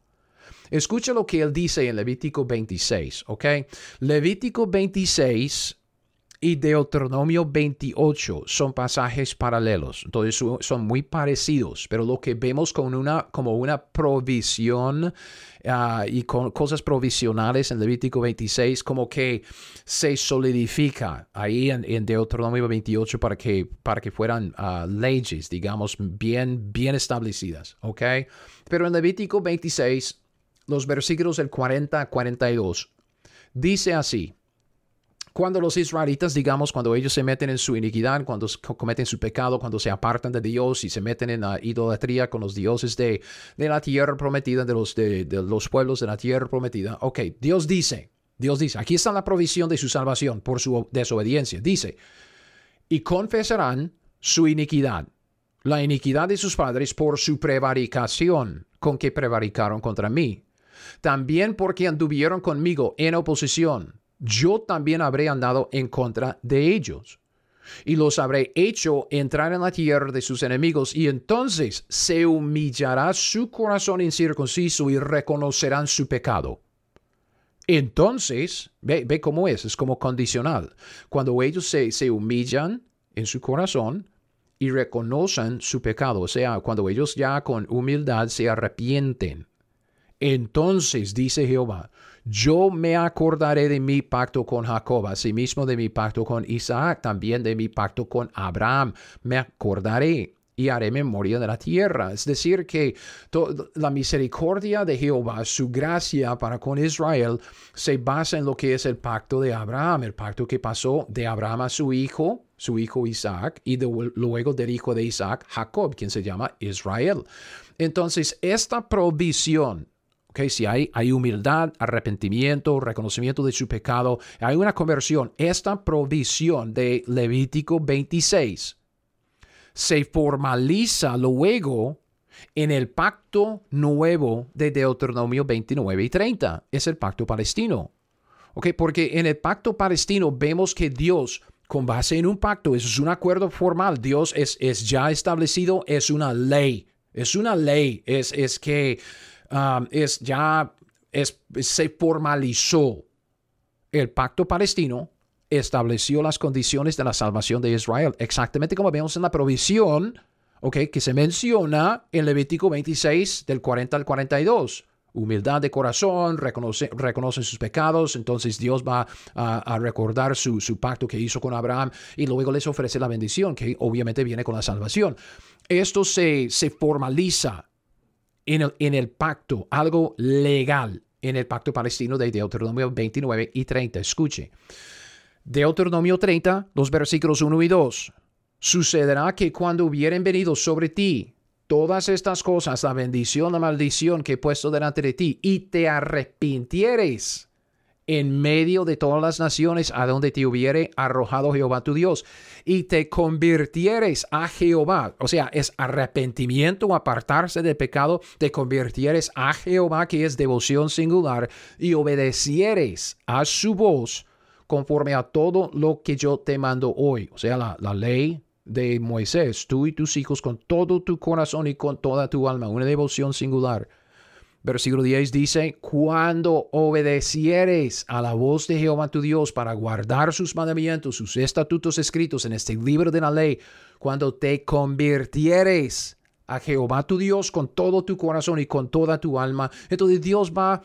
Escucha lo que él dice en Levítico 26, ¿ok? Levítico 26 y Deuteronomio 28 son pasajes paralelos, entonces son muy parecidos, pero lo que vemos con una, como una provisión ah, y con cosas provisionales en Levítico 26, como que se solidifica ahí en, Deuteronomio 28 para que, para que fueran ah, leyes, digamos, bien, bien establecidas, ¿ok? Pero en Levítico 26 los versículos del 40 a 42. Dice así, cuando los israelitas, digamos, cuando ellos se meten en su iniquidad, cuando cometen su pecado, cuando se apartan de Dios y se meten en la idolatría con los dioses de, la tierra prometida, de los, de, de los pueblos de la tierra prometida, ok, Dios dice, Dios dice, aquí está la provisión de su salvación por su desobediencia. Dice, y confesarán su iniquidad, la iniquidad de sus padres por su prevaricación con que prevaricaron contra mí también porque anduvieron conmigo en oposición, yo también habré andado en contra de ellos. Y los habré hecho entrar en la tierra de sus enemigos, y entonces se humillará su corazón incircunciso y reconocerán su pecado. Entonces, ve, ve cómo es, es como condicional. Cuando ellos se, se humillan en su corazón, y reconocen su pecado, o sea, cuando ellos ya con humildad se arrepienten entonces dice Jehová, yo me acordaré de mi pacto con Jacob, asimismo de mi pacto con Isaac, también de mi pacto con Abraham. Me acordaré y haré memoria de la tierra. Es decir, que la misericordia de Jehová, su gracia para con Israel, se basa en lo que es el pacto de Abraham, el pacto que pasó de Abraham a su hijo, su hijo Isaac, y luego del hijo de Isaac, Jacob, quien se llama Israel. Entonces, esta provisión Okay, si hay, hay humildad, arrepentimiento, reconocimiento de su pecado, hay una conversión. Esta provisión de Levítico 26 se formaliza luego en el pacto nuevo de Deuteronomio 29 y 30. Es el pacto palestino. ¿Ok? Porque en el pacto palestino vemos que Dios, con base en un pacto, es un acuerdo formal. Dios es, es ya establecido, es una ley. Es una ley. Es, es que um, es ya se formalizó el pacto palestino estableció las condiciones de la salvación de Israel, exactamente como vemos en la provisión, okay, que se menciona en Levítico 26 del 40 al 42. Humildad de corazón, reconoce, reconocen sus pecados, entonces Dios va a, recordar su, pacto que hizo con Abraham y luego les ofrece la bendición, que obviamente viene con la salvación. Esto se, se formaliza en el, en el pacto, algo legal, en el pacto palestino de Deuteronomio 29 y 30. Escuche. Deuteronomio 30, los versículos 1 y 2. Sucederá que cuando hubieren venido sobre ti todas estas cosas, la bendición, la maldición que he puesto delante de ti, y te arrepintieres en medio de todas las naciones a donde te hubiere arrojado Jehová tu Dios, y te convirtieres a Jehová, o sea, es arrepentimiento apartarse del pecado, te convirtieres a Jehová, que es devoción singular, y obedecieres a su voz, conforme a todo lo que yo te mando hoy. O sea, la, ley de Moisés, tú y tus hijos con todo tu corazón y con toda tu alma, una devoción singular. Versículo 10 dice, cuando obedecieres a la voz de Jehová tu Dios para guardar sus mandamientos, sus estatutos escritos en este libro de la ley, cuando te convirtieres a Jehová tu Dios con todo tu corazón y con toda tu alma, entonces Dios va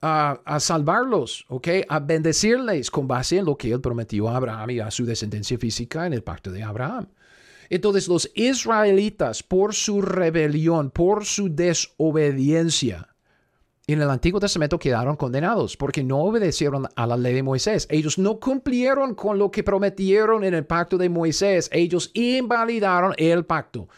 a, salvarlos, ¿ok? A bendecirles con base en lo que él prometió a Abraham y a su descendencia física en el pacto de Abraham. Entonces los israelitas, por su rebelión, por su desobediencia, en el Antiguo Testamento quedaron condenados porque no obedecieron a la ley de Moisés. Ellos no cumplieron con lo que prometieron en el pacto de Moisés. Ellos invalidaron el pacto.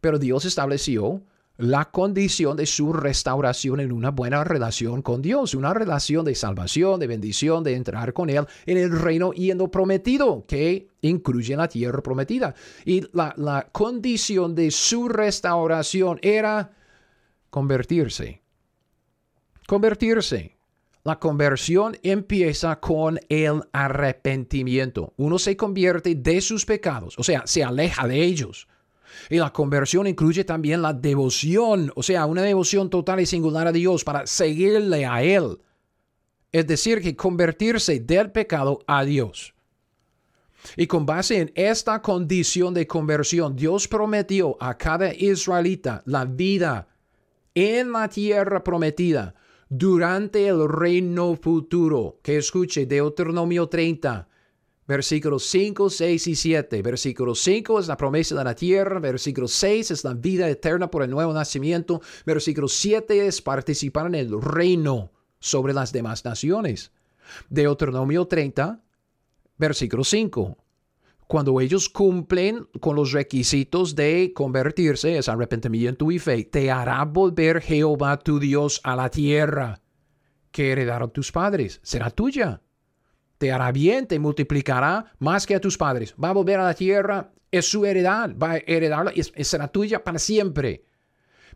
Pero Dios estableció la condición de su restauración en una buena relación con Dios, una relación de salvación, de bendición, de entrar con Él en el reino y en lo prometido, que incluye la tierra prometida. Y la, la condición de su restauración era convertirse. Convertirse. La conversión empieza con el arrepentimiento. Uno se convierte de sus pecados, o sea, se aleja de ellos y la conversión incluye también la devoción, o sea, una devoción total y singular a Dios para seguirle a Él. Es decir, que convertirse del pecado a Dios. Y con base en esta condición de conversión, Dios prometió a cada israelita la vida en la tierra prometida durante el reino futuro. Que escuche Deuteronomio 30, Versículos 5, 6 y 7. Versículo 5 es la promesa de la tierra. Versículo 6 es la vida eterna por el nuevo nacimiento. Versículo 7 es participar en el reino sobre las demás naciones. Deuteronomio 30, versículo 5. Cuando ellos cumplen con los requisitos de convertirse, es arrepentimiento y fe, te hará volver Jehová tu Dios a la tierra que heredaron tus padres. Será tuya te hará bien, te multiplicará más que a tus padres. Va a volver a la tierra, es su heredad, va a heredarla y será tuya para siempre.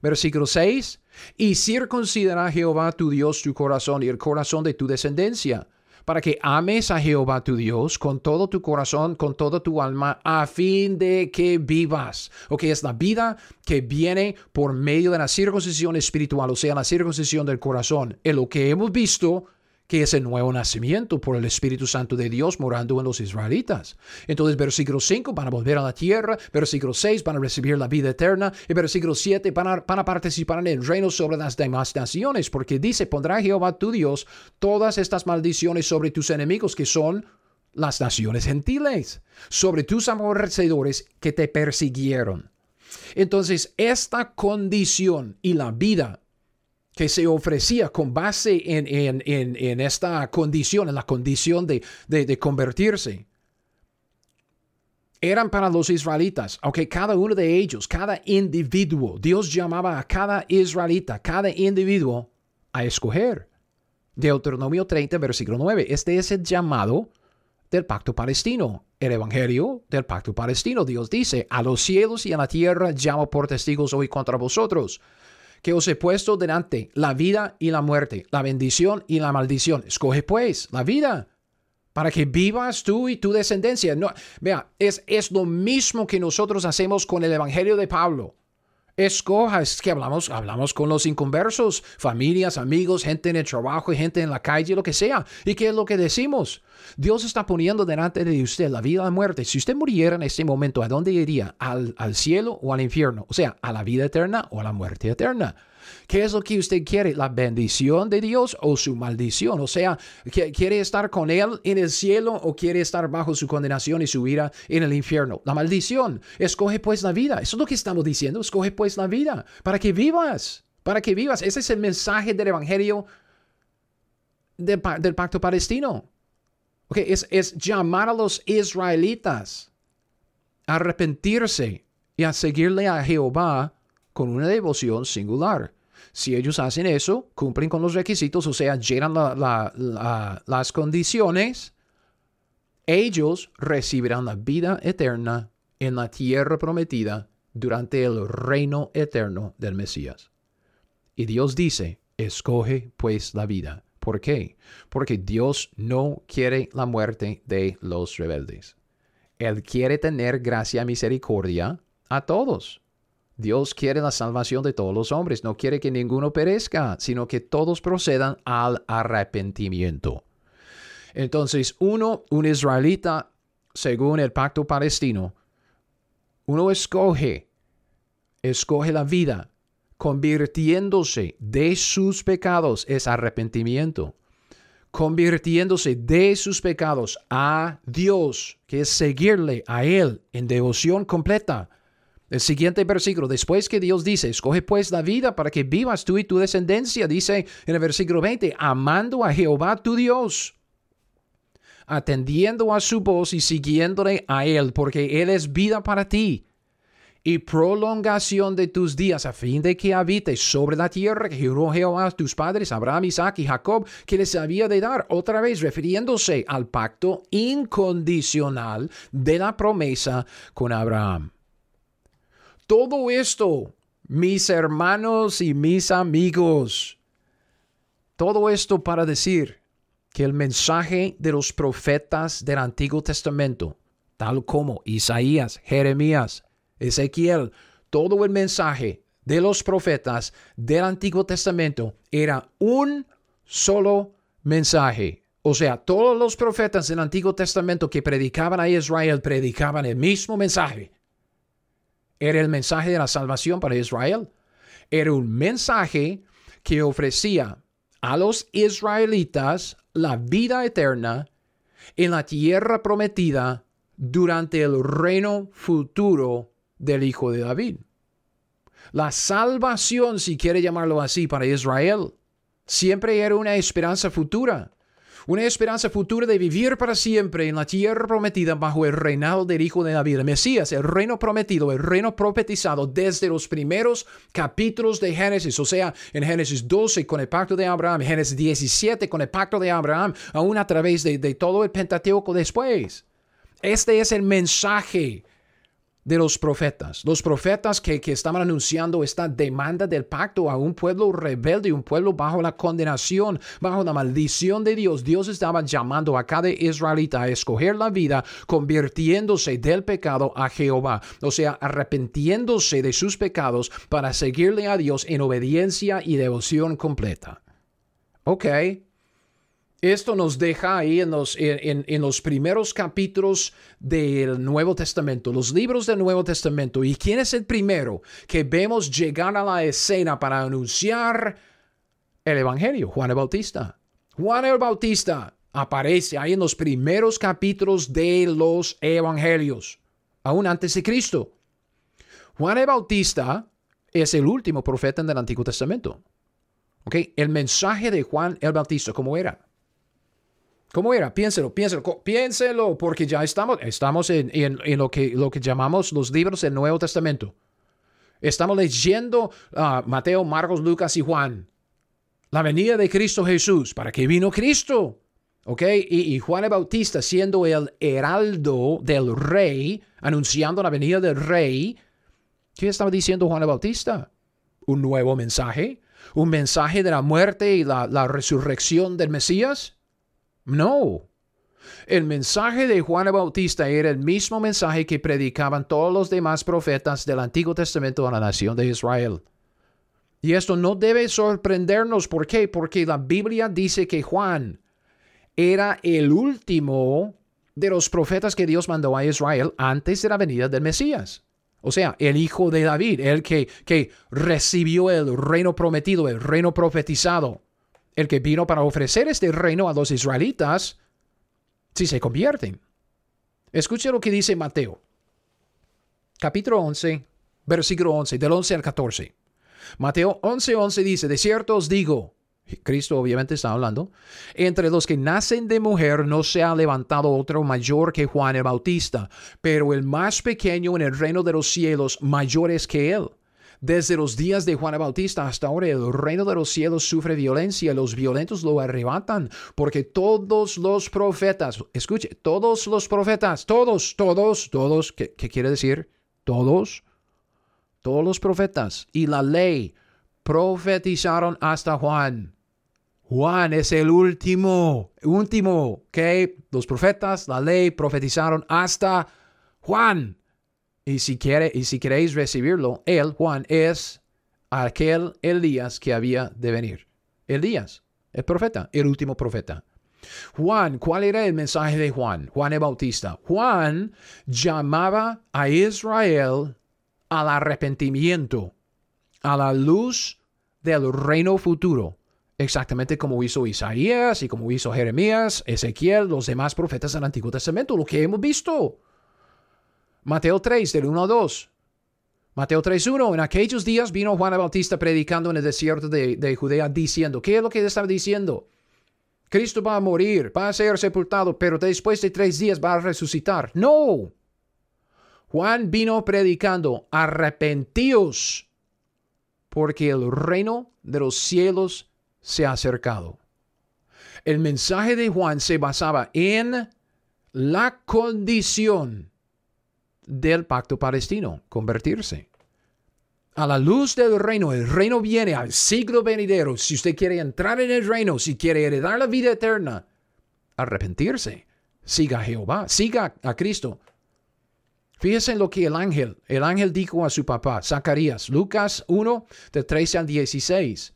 Versículo 6. Y circuncidará Jehová tu Dios tu corazón y el corazón de tu descendencia, para que ames a Jehová tu Dios con todo tu corazón, con toda tu alma, a fin de que vivas. Ok, es la vida que viene por medio de la circuncisión espiritual, o sea, la circuncisión del corazón. En lo que hemos visto que es el nuevo nacimiento por el Espíritu Santo de Dios morando en los israelitas. Entonces, versículo 5 van a volver a la tierra, versículo 6 van a recibir la vida eterna, y versículo 7 van a, van a participar en el reino sobre las demás naciones, porque dice, pondrá Jehová tu Dios todas estas maldiciones sobre tus enemigos que son las naciones gentiles, sobre tus aborrecedores que te persiguieron. Entonces, esta condición y la vida que se ofrecía con base en, esta condición, en la condición de, de, convertirse, eran para los israelitas, aunque cada uno de ellos, cada individuo, Dios llamaba a cada israelita, cada individuo a escoger. Deuteronomio 30, versículo 9. Este es el llamado del pacto palestino. el Evangelio del pacto palestino. Dios dice, a los cielos y a la tierra llamo por testigos hoy contra vosotros, que os he puesto delante la vida y la muerte, la bendición y la maldición. Escoge pues la vida para que vivas tú y tu descendencia. No, vea, es, es lo mismo que nosotros hacemos con el Evangelio de Pablo. Escoja, es que hablamos, hablamos con los inconversos, familias, amigos, gente en el trabajo, gente en la calle, lo que sea. ¿Y qué es lo que decimos? Dios está poniendo delante de usted la vida y la muerte. Si usted muriera en este momento, ¿a dónde iría? ¿Al, al cielo o al infierno? O sea, ¿a la vida eterna o a la muerte eterna? ¿Qué es lo que usted quiere? ¿La bendición de Dios o su maldición? O sea, ¿quiere estar con Él en el cielo o quiere estar bajo su condenación y su ira en el infierno? La maldición. Escoge pues la vida. Eso es lo que estamos diciendo. Escoge pues la vida para que vivas. Para que vivas. Ese es el mensaje del Evangelio del, pacto palestino. Okay, es, es llamar a los israelitas a arrepentirse y a seguirle a Jehová con una devoción singular. Si ellos hacen eso, cumplen con los requisitos, o sea, llenan las condiciones, ellos recibirán la vida eterna en la tierra prometida durante el reino eterno del Mesías. Y Dios dice, escoge pues la vida. ¿Por qué? Porque Dios no quiere la muerte de los rebeldes. Él quiere tener gracia y misericordia a todos. Dios quiere la salvación de todos los hombres, no quiere que ninguno perezca, sino que todos procedan al arrepentimiento. Entonces, uno, un israelita, según el pacto palestino, uno escoge, escoge la vida, convirtiéndose de sus pecados, es arrepentimiento. Convirtiéndose de sus pecados a Dios, que es seguirle a Él en devoción completa el siguiente versículo, después que Dios dice, escoge pues la vida para que vivas tú y tu descendencia, dice en el versículo 20, amando a Jehová tu Dios, atendiendo a su voz y siguiéndole a Él, porque Él es vida para ti y prolongación de tus días, a fin de que habites sobre la tierra que juró Jehová a tus padres, Abraham, Isaac y Jacob, que les había de dar, otra vez refiriéndose al pacto incondicional de la promesa con Abraham. Todo esto, mis hermanos y mis amigos, todo esto para decir que el mensaje de los profetas del Antiguo Testamento, tal como Isaías, Jeremías, Ezequiel, todo el mensaje de los profetas del Antiguo Testamento era un solo mensaje. O sea, todos los profetas del Antiguo Testamento que predicaban a Israel predicaban el mismo mensaje. Era el mensaje de la salvación para Israel. Era un mensaje que ofrecía a los israelitas la vida eterna en la tierra prometida durante el reino futuro del Hijo de David. La salvación, si quiere llamarlo así, para Israel, siempre era una esperanza futura una esperanza futura de vivir para siempre en la tierra prometida bajo el reinado del Hijo de David, el Mesías, el reino prometido, el reino profetizado desde los primeros capítulos de Génesis, o sea, en Génesis 12 con el pacto de Abraham, Génesis 17 con el pacto de Abraham, aún a través de, de todo el Pentateuco después. Este es el mensaje de los profetas, los profetas que, estaban anunciando esta demanda del pacto a un pueblo rebelde, un pueblo bajo la condenación, bajo la maldición de Dios. Dios estaba llamando a cada israelita a escoger la vida, convirtiéndose del pecado a Jehová, o sea, arrepentiéndose de sus pecados para seguirle a Dios en obediencia y devoción completa. Ok, esto nos deja ahí en los, en, los, primeros capítulos del Nuevo Testamento, los libros del Nuevo Testamento. ¿Y quién es el primero que vemos llegar a la escena para anunciar el Evangelio? Juan el Bautista. Juan el Bautista aparece ahí en los primeros capítulos de los Evangelios, aún antes de Cristo. Juan el Bautista es el último profeta en el Antiguo Testamento. ¿Okay? El mensaje de Juan el Bautista, ¿cómo era? ¿Cómo era? Piénselo, piénselo, piénselo, porque ya estamos, estamos en, lo, que, llamamos los libros del Nuevo Testamento. Estamos leyendo uh, Mateo, Marcos, Lucas y Juan. La venida de Cristo Jesús. ¿Para qué vino Cristo? ¿ok? Y, Juan el Bautista siendo el heraldo del rey, anunciando la venida del rey, ¿qué estaba diciendo Juan el Bautista? ¿Un nuevo mensaje? ¿Un mensaje de la muerte y la, la resurrección del Mesías? No. El mensaje de Juan Bautista era el mismo mensaje que predicaban todos los demás profetas del Antiguo Testamento a la nación de Israel. Y esto no debe sorprendernos. ¿Por qué? Porque la Biblia dice que Juan era el último de los profetas que Dios mandó a Israel antes de la venida del Mesías. O sea, el hijo de David, el que, que recibió el reino prometido, el reino profetizado, el que vino para ofrecer este reino a los israelitas si se convierten. Escuche lo que dice Mateo, capítulo 11, versículo 11, del 11 al 14. Mateo 11:11 11 dice, de cierto os digo, Cristo obviamente está hablando, entre los que nacen de mujer no se ha levantado otro mayor que Juan el Bautista, pero el más pequeño en el reino de los cielos mayor es que él. Desde los días de Juan Bautista hasta ahora el reino de los cielos sufre violencia, los violentos lo arrebatan, porque todos los profetas, escuche, todos los profetas, todos, todos, todos, ¿qué, qué quiere decir? Todos, todos los profetas y la ley profetizaron hasta Juan. Juan es el último, último que los profetas, la ley profetizaron hasta Juan. Y si quiere y si queréis recibirlo, él, Juan, es aquel Elías que había de venir. Elías, el profeta, el último profeta. Juan, ¿cuál era el mensaje de Juan? Juan el Bautista. Juan llamaba a Israel al arrepentimiento, a la luz del reino futuro exactamente como hizo Isaías y como hizo Jeremías, Ezequiel, los demás profetas del Antiguo Testamento, lo que hemos visto. Mateo 3, del 1 al 2. Mateo 3.1, en aquellos días vino Juan Bautista predicando en el desierto de, de Judea diciendo, ¿qué es lo que estaba diciendo? Cristo va a morir, va a ser sepultado, pero después de tres días va a resucitar. No. Juan vino predicando, arrepentíos, porque el reino de los cielos se ha acercado. El mensaje de Juan se basaba en la condición del pacto palestino, convertirse. A la luz del reino, el reino viene al siglo venidero. Si usted quiere entrar en el reino, si quiere heredar la vida eterna, arrepentirse. Siga a Jehová, siga a Cristo. Fíjese en lo que el ángel, el ángel dijo a su papá, Zacarías, Lucas 1, de 13 al 16.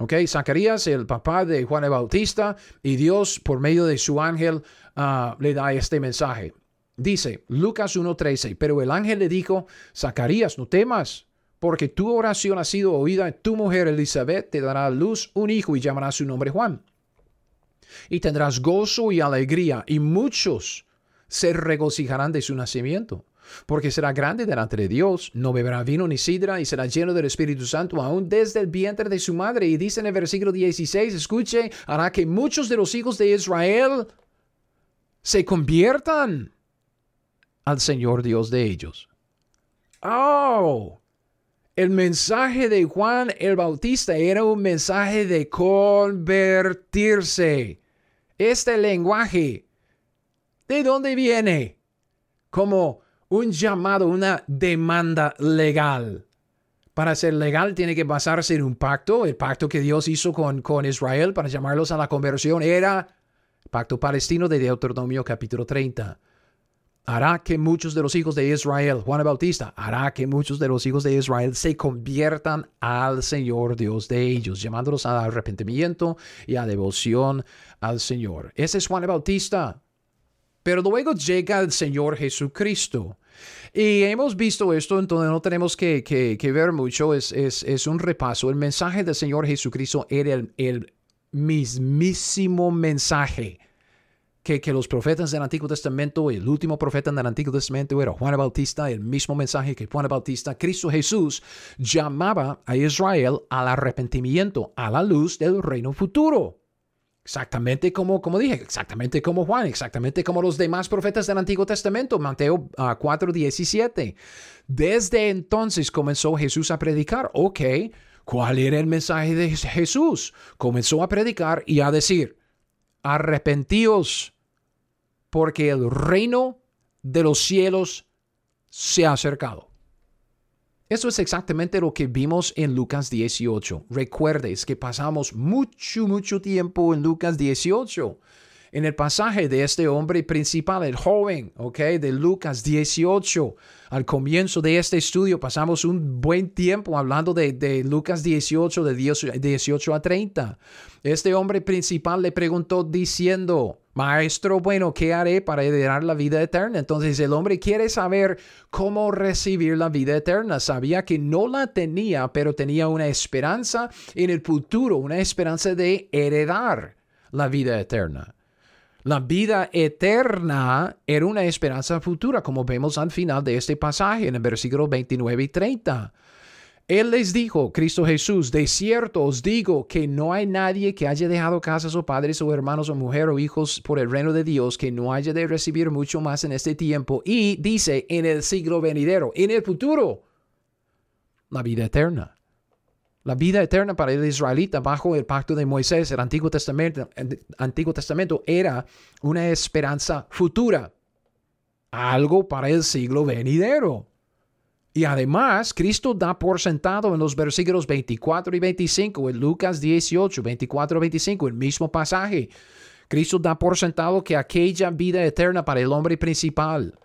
Ok, Zacarías, el papá de Juan el Bautista, y Dios, por medio de su ángel, ah, le da este mensaje. Dice Lucas 1:13, pero el ángel le dijo, Zacarías, no temas, porque tu oración ha sido oída, tu mujer Elizabeth te dará a luz un hijo y llamará su nombre Juan. Y tendrás gozo y alegría, y muchos se regocijarán de su nacimiento porque será grande delante de Dios, no beberá vino ni sidra y será lleno del Espíritu Santo aún desde el vientre de su madre. Y dice en el versículo 16, escuche, hará que muchos de los hijos de Israel se conviertan al Señor Dios de ellos. Oh, el mensaje de Juan el Bautista era un mensaje de convertirse. Este lenguaje, ¿de dónde viene? Como un llamado, una demanda legal. Para ser legal tiene que basarse en un pacto. El pacto que Dios hizo con, con Israel para llamarlos a la conversión era pacto palestino de Deuteronomio capítulo 30. Hará que muchos de los hijos de Israel, Juan Bautista, hará que muchos de los hijos de Israel se conviertan al Señor Dios de ellos, llamándolos al arrepentimiento y a devoción al Señor. Ese es Juan Bautista. Pero luego llega el Señor Jesucristo. Y hemos visto esto, entonces no tenemos que, ver mucho, es, es, un repaso. El mensaje del Señor Jesucristo era el, mismísimo mensaje que, los profetas del Antiguo Testamento, el último profeta del Antiguo Testamento era Juan Bautista, el mismo mensaje que Juan Bautista, Cristo Jesús llamaba a Israel al arrepentimiento, a la luz del reino futuro. Exactamente como, como dije, exactamente como Juan, exactamente como los demás profetas del Antiguo Testamento, Mateo 4:17. Ah, Desde entonces comenzó Jesús a predicar. Ok, ¿cuál era el mensaje de Jesús? Comenzó a predicar y a decir, arrepentíos, porque el reino de los cielos se ha acercado. Eso es exactamente lo que vimos en Lucas 18. Recuerdes que pasamos mucho, mucho tiempo en Lucas 18 en el pasaje de este hombre principal, el joven, ¿ok? De Lucas 18. Al comienzo de este estudio pasamos un buen tiempo hablando de, Lucas 18, de 18 a 30. Este hombre principal le preguntó diciendo, Maestro, bueno, ¿qué haré para heredar la vida eterna? Entonces el hombre quiere saber cómo recibir la vida eterna. Sabía que no la tenía, pero tenía una esperanza en el futuro, una esperanza de heredar la vida eterna. La vida eterna era una esperanza futura, como vemos al final de este pasaje en el versículo 29 y 30. Él les dijo, Cristo Jesús, de cierto os digo que no hay nadie que haya dejado casas o padres o hermanos o mujer o hijos por el reino de Dios que no haya de recibir mucho más en este tiempo y dice en el siglo venidero, en el futuro, la vida eterna. La vida eterna para el israelita bajo el pacto de Moisés, el Antiguo Testamento, el Antiguo Testamento era una esperanza futura, algo para el siglo venidero. Y además, Cristo da por sentado en los versículos 24 y 25, en Lucas 18, 24 y 25, el mismo pasaje. Cristo da por sentado que aquella vida eterna para el hombre principal,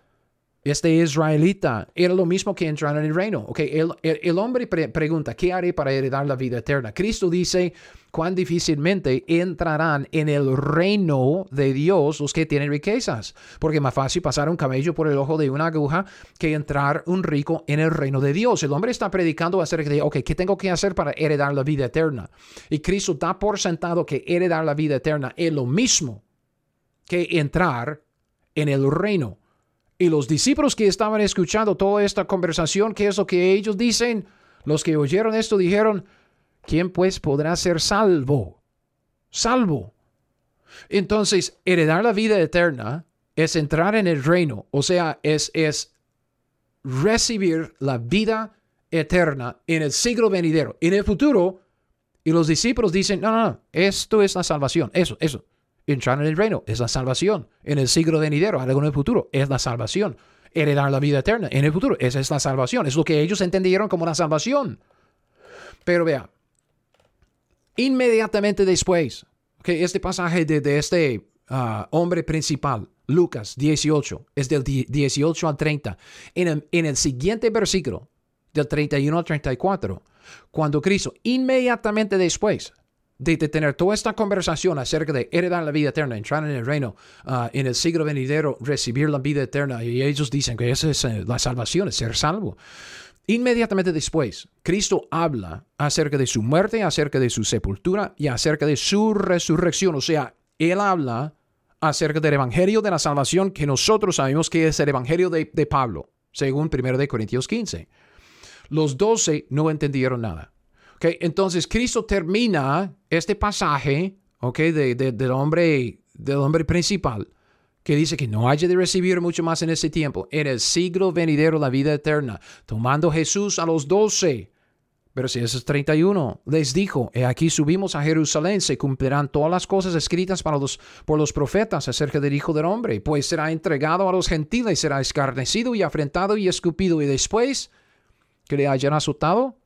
este israelita era lo mismo que entrar en el reino. Okay, el, hombre pregunta, ¿qué haré para heredar la vida eterna? Cristo dice, cuán difícilmente entrarán en el reino de Dios los que tienen riquezas. Porque más fácil pasar un camello por el ojo de una aguja que entrar un rico en el reino de Dios. El hombre está predicando acerca de, ok, ¿qué tengo que hacer para heredar la vida eterna? Y Cristo da por sentado que heredar la vida eterna es lo mismo que entrar en el reino. Y los discípulos que estaban escuchando toda esta conversación, ¿qué es lo que ellos dicen? Los que oyeron esto dijeron, ¿quién pues podrá ser salvo? Salvo. Entonces, heredar la vida eterna es entrar en el reino, o sea, es, es recibir la vida eterna en el siglo venidero, en el futuro. Y los discípulos dicen, no, no, no, esto es la salvación, eso, eso entrar en el reino es la salvación. En el siglo venidero, algo en el futuro, es la salvación. Heredar la vida eterna en el futuro, esa es la salvación. Es lo que ellos entendieron como la salvación. Pero vea, inmediatamente después, que este pasaje de, este ah, hombre principal, Lucas 18, es del 18 al 30. En el, en el siguiente versículo, del 31 al 34, cuando Cristo, inmediatamente después, de, tener toda esta conversación acerca de heredar la vida eterna, entrar en el reino, ah, en el siglo venidero, recibir la vida eterna, y ellos dicen que esa es eh, la salvación, es ser salvo. Inmediatamente después, Cristo habla acerca de su muerte, acerca de su sepultura y acerca de su resurrección. O sea, Él habla acerca del Evangelio de la salvación que nosotros sabemos que es el Evangelio de, de Pablo, según 1 Corintios 15. Los doce no entendieron nada entonces Cristo termina este pasaje okay, de, del, hombre, del hombre principal que dice que no haya de recibir mucho más en ese tiempo, en el siglo venidero la vida eterna, tomando Jesús a los doce. Es 31, les dijo, he aquí subimos a Jerusalén, se cumplirán todas las cosas escritas para los, por los profetas acerca del Hijo del Hombre, pues será entregado a los gentiles, será escarnecido y afrentado y escupido, y después que le hayan azotado,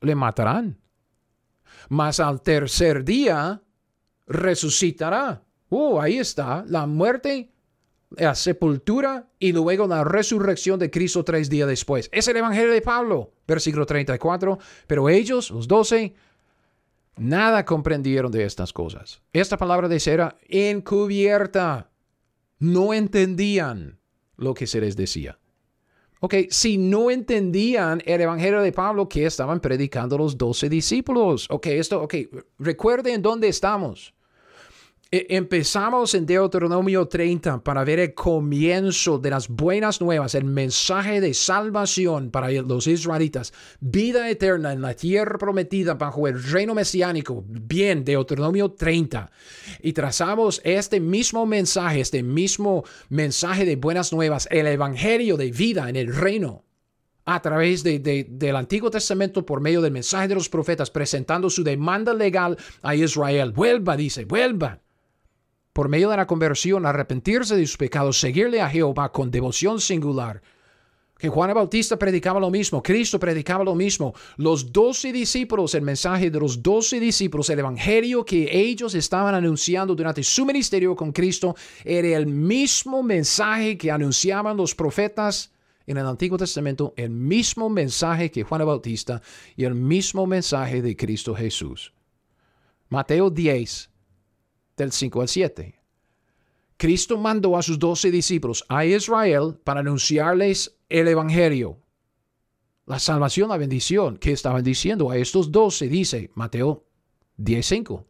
le matarán. Mas al tercer día resucitará. Oh, ahí está, la muerte, la sepultura y luego la resurrección de Cristo tres días después. Es el Evangelio de Pablo, versículo 34. Pero ellos, los doce, nada comprendieron de estas cosas. Esta palabra de cera encubierta. No entendían lo que se les decía. Ok, si no entendían el evangelio de Pablo que estaban predicando los doce discípulos. Ok, esto, ok, recuerden dónde estamos. E, empezamos en Deuteronomio 30 para ver el comienzo de las buenas nuevas, el mensaje de salvación para los israelitas, vida eterna en la tierra prometida bajo el reino mesiánico. Bien, Deuteronomio 30. Y trazamos este mismo mensaje, este mismo mensaje de buenas nuevas, el evangelio de vida en el reino a través del Antiguo Testamento por medio del mensaje de los profetas, presentando su demanda legal a Israel. Vuelva, dice, vuelva por medio de la conversión, arrepentirse de sus pecados, seguirle a Jehová con devoción singular. Que Juan Bautista predicaba lo mismo, Cristo predicaba lo mismo. Los doce discípulos, el mensaje de los doce discípulos, el evangelio que ellos estaban anunciando durante su ministerio con Cristo, era el mismo mensaje que anunciaban los profetas en el Antiguo Testamento, el mismo mensaje que Juan Bautista y el mismo mensaje de Cristo Jesús. Mateo 10, del 5 al 7. Cristo mandó a sus doce discípulos a Israel para anunciarles el Evangelio. La salvación, la bendición que estaban diciendo a estos doce, dice Mateo 10.5.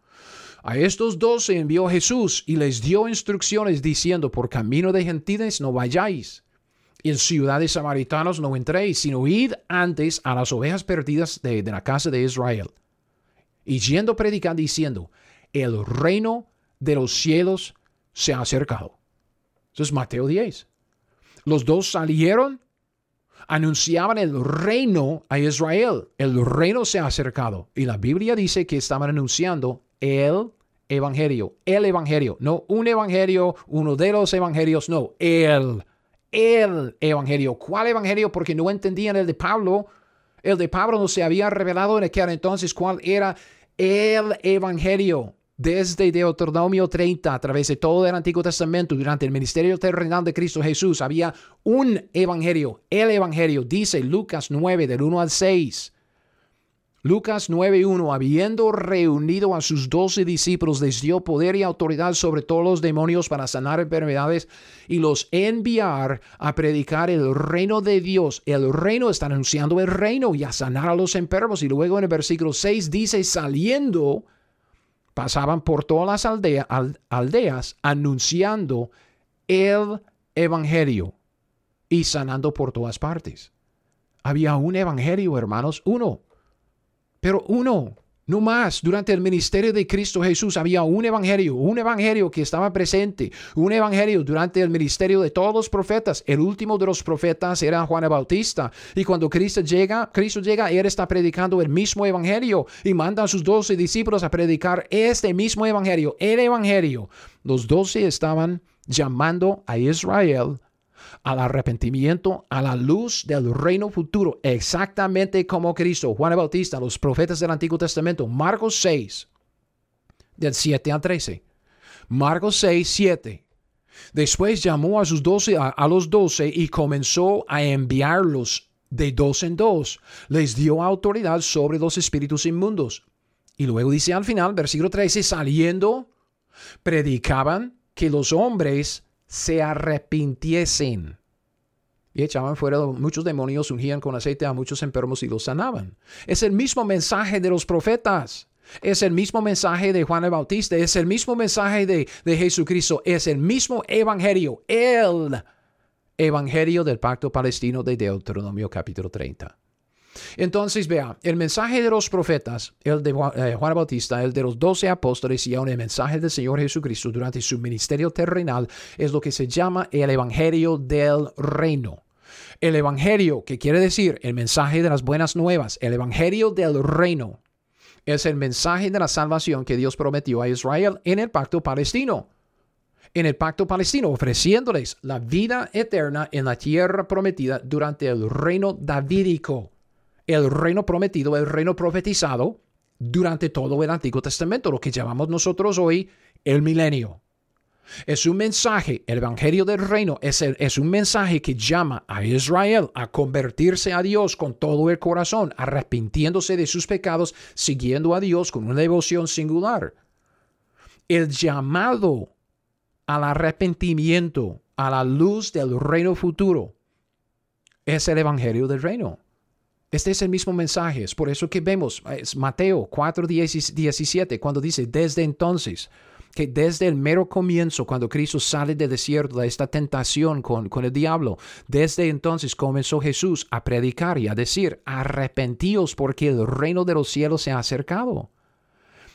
A estos doce envió Jesús y les dio instrucciones diciendo, por camino de gentiles no vayáis, y en ciudades samaritanos no entréis, sino id antes a las ovejas perdidas de, de la casa de Israel. Y yendo predicar diciendo, el reino de los cielos se ha acercado. Eso es Mateo 10. Los dos salieron, anunciaban el reino a Israel. El reino se ha acercado. Y la Biblia dice que estaban anunciando el evangelio. El evangelio. No un evangelio, uno de los evangelios. No, el. El evangelio. ¿Cuál evangelio? Porque no entendían el de Pablo. El de Pablo no se había revelado en aquel entonces cuál era el evangelio desde Deuteronomio 30, a través de todo el Antiguo Testamento, durante el ministerio terrenal de Cristo Jesús, había un evangelio, el evangelio, dice Lucas 9, del 1 al 6. Lucas 9.1, habiendo reunido a sus doce discípulos, les dio poder y autoridad sobre todos los demonios para sanar enfermedades y los enviar a predicar el reino de Dios. El reino está anunciando el reino y a sanar a los enfermos. Y luego en el versículo 6 dice, saliendo, pasaban por todas las aldeas anunciando el Evangelio y sanando por todas partes. Había un Evangelio, hermanos, uno, pero uno. No más, durante el ministerio de Cristo Jesús había un evangelio, un evangelio que estaba presente, un evangelio durante el ministerio de todos los profetas. El último de los profetas era Juan el Bautista. Y cuando Cristo llega, Cristo llega, él está predicando el mismo evangelio y manda a sus doce discípulos a predicar este mismo evangelio, el evangelio. Los doce estaban llamando a Israel al arrepentimiento, a la luz del reino futuro, exactamente como Cristo, Juan el Bautista, los profetas del Antiguo Testamento, Marcos 6, del 7 al 13. Marcos 6, 7. Después llamó a, sus doce, a, los doce y comenzó a enviarlos de dos en dos. Les dio autoridad sobre los espíritus inmundos. Y luego dice al final, versículo 13, saliendo, predicaban que los hombres se arrepintiesen. Y echaban fuera muchos demonios, ungían con aceite a muchos enfermos y los sanaban. Es el mismo mensaje de los profetas. Es el mismo mensaje de Juan el Bautista. Es el mismo mensaje de, de Jesucristo. Es el mismo evangelio. El evangelio del pacto palestino de Deuteronomio capítulo 30. Entonces, vea, el mensaje de los profetas, el de eh, Juan Bautista, el de los doce apóstoles y aún el mensaje del Señor Jesucristo durante su ministerio terrenal es lo que se llama el Evangelio del Reino. El Evangelio, que quiere decir el mensaje de las buenas nuevas, el Evangelio del Reino, es el mensaje de la salvación que Dios prometió a Israel en el pacto palestino. En el pacto palestino, ofreciéndoles la vida eterna en la tierra prometida durante el reino davídico. El reino prometido, el reino profetizado durante todo el Antiguo Testamento, lo que llamamos nosotros hoy el milenio. Es un mensaje, el Evangelio del Reino es, es, un mensaje que llama a Israel a convertirse a Dios con todo el corazón, arrepintiéndose de sus pecados, siguiendo a Dios con una devoción singular. El llamado al arrepentimiento, a la luz del reino futuro, es el Evangelio del Reino. Este es el mismo mensaje, es por eso que vemos, es Mateo 4, 17, cuando dice, desde entonces, que desde el mero comienzo, cuando Cristo sale del desierto de esta tentación con, con el diablo, desde entonces comenzó Jesús a predicar y a decir, arrepentíos porque el reino de los cielos se ha acercado.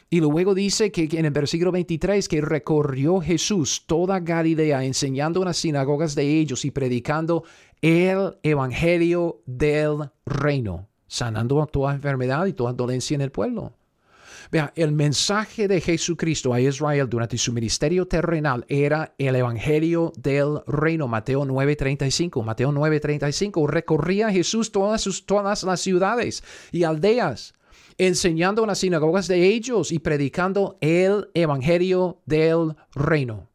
Y luego dice que, en el versículo 23 que recorrió Jesús toda Galilea enseñando en las sinagogas de ellos y predicando el evangelio del reino, sanando toda enfermedad y toda dolencia en el pueblo. Vea, el mensaje de Jesucristo a Israel durante su ministerio terrenal era el evangelio del reino. Mateo 9:35. Mateo 9:35. Recorría Jesús todas, todas las ciudades y aldeas, enseñando en las sinagogas de ellos y predicando el evangelio del reino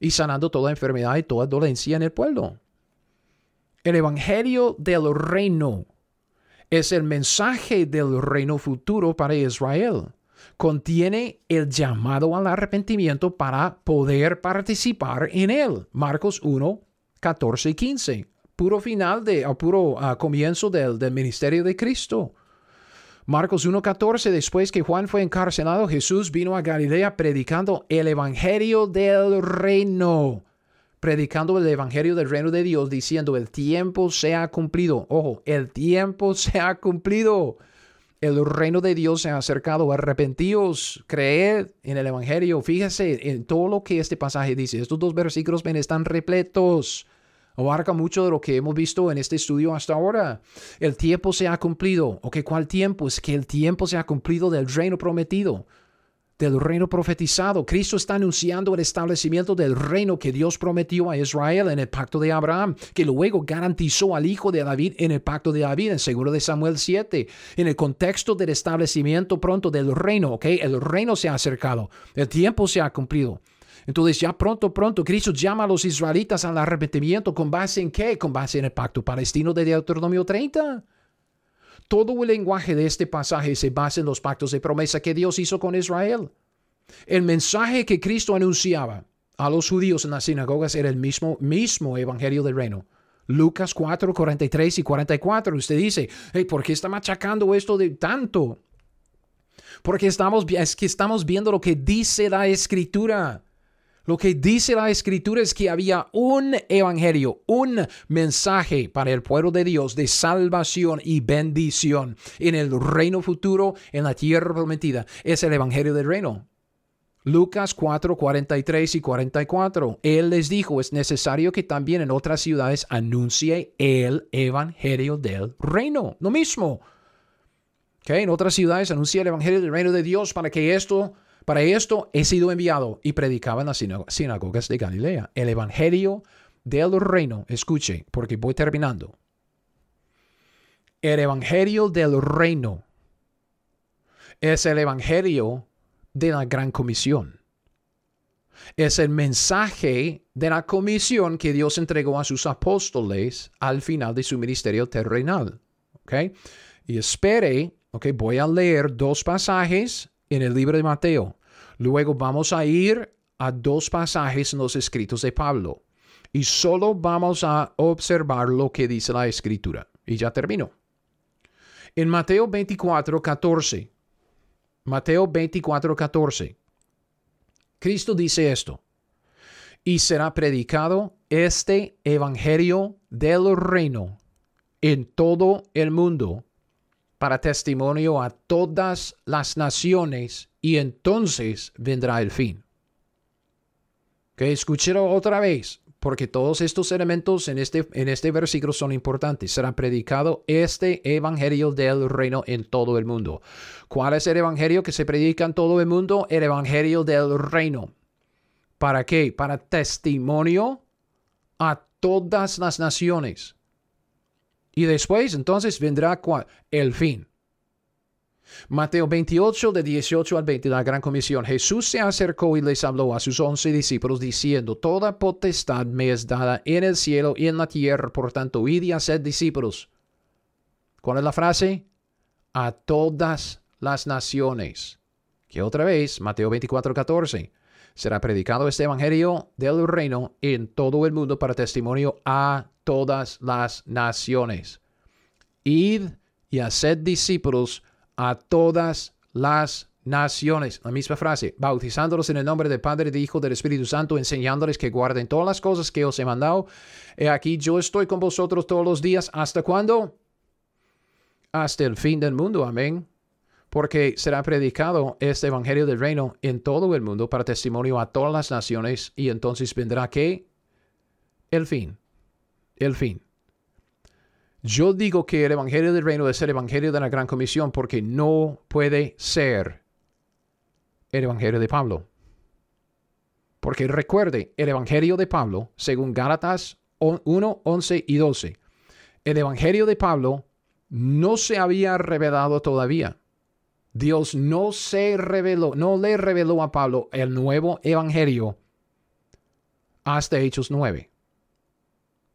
y sanando toda enfermedad y toda dolencia en el pueblo. El evangelio del reino es el mensaje del reino futuro para Israel. Contiene el llamado al arrepentimiento para poder participar en él. Marcos 1, 14 y 15. Puro final de, puro ah, comienzo del, del ministerio de Cristo. Marcos 1.14, después que Juan fue encarcelado, Jesús vino a Galilea predicando el Evangelio del reino predicando el Evangelio del reino de Dios, diciendo, el tiempo se ha cumplido. Ojo, el tiempo se ha cumplido. El reino de Dios se ha acercado. Arrepentíos, creed en el Evangelio. Fíjese en todo lo que este pasaje dice. Estos dos versículos están repletos. Abarca mucho de lo que hemos visto en este estudio hasta ahora. El tiempo se ha cumplido. ¿Ok? ¿Cuál tiempo? Es que el tiempo se ha cumplido del reino prometido del reino profetizado. Cristo está anunciando el establecimiento del reino que Dios prometió a Israel en el pacto de Abraham, que luego garantizó al hijo de David en el pacto de David, en seguro de Samuel 7, en el contexto del establecimiento pronto del reino, ¿ok? El reino se ha acercado, el tiempo se ha cumplido. Entonces ya pronto, pronto, Cristo llama a los israelitas al arrepentimiento con base en qué? Con base en el pacto palestino de Deuteronomio 30. Todo el lenguaje de este pasaje se basa en los pactos de promesa que Dios hizo con Israel. El mensaje que Cristo anunciaba a los judíos en las sinagogas era el mismo, mismo evangelio del reino. Lucas 4, 43 y 44. Usted dice, hey, ¿por qué está machacando esto de tanto? Porque estamos, es que estamos viendo lo que dice la escritura. Lo que dice la escritura es que había un evangelio, un mensaje para el pueblo de Dios de salvación y bendición en el reino futuro, en la tierra prometida. Es el evangelio del reino. Lucas 4, 43 y 44. Él les dijo, es necesario que también en otras ciudades anuncie el evangelio del reino. Lo mismo. Okay, en otras ciudades anuncie el evangelio del reino de Dios para que esto para esto he sido enviado y predicaba en las sinagogas de Galilea. El Evangelio del reino, escuche, porque voy terminando. El Evangelio del reino es el Evangelio de la gran comisión. Es el mensaje de la comisión que Dios entregó a sus apóstoles al final de su ministerio terrenal. ¿Ok? Y espere, ok, voy a leer dos pasajes en el libro de Mateo. Luego vamos a ir a dos pasajes en los escritos de Pablo y solo vamos a observar lo que dice la escritura. Y ya termino. En Mateo 24, 14. Mateo 24, 14. Cristo dice esto. Y será predicado este evangelio del reino en todo el mundo para testimonio a todas las naciones y entonces vendrá el fin. Que escúchelo otra vez, porque todos estos elementos en este, en este versículo son importantes. Será predicado este evangelio del reino en todo el mundo. ¿Cuál es el evangelio que se predica en todo el mundo? El evangelio del reino. ¿Para qué? Para testimonio a todas las naciones. Y después, entonces, vendrá el fin. Mateo 28, de 18 al 20, la gran comisión. Jesús se acercó y les habló a sus once discípulos diciendo, Toda potestad me es dada en el cielo y en la tierra, por tanto, id y haced discípulos. ¿Cuál es la frase? A todas las naciones. Que otra vez, Mateo 24, 14. Será predicado este evangelio del reino en todo el mundo para testimonio a todas las naciones. Id y haced discípulos a todas las naciones. La misma frase, bautizándolos en el nombre del Padre, del Hijo, del Espíritu Santo, enseñándoles que guarden todas las cosas que os he mandado. He aquí yo estoy con vosotros todos los días. ¿Hasta cuándo? Hasta el fin del mundo. Amén. Porque será predicado este Evangelio del Reino en todo el mundo para testimonio a todas las naciones y entonces vendrá que el fin el fin. Yo digo que el Evangelio del Reino es el Evangelio de la Gran Comisión porque no puede ser el Evangelio de Pablo. Porque recuerde, el Evangelio de Pablo, según Gálatas 1, 11 y 12, el Evangelio de Pablo no se había revelado todavía. Dios no se reveló, no le reveló a Pablo el nuevo Evangelio hasta Hechos 9.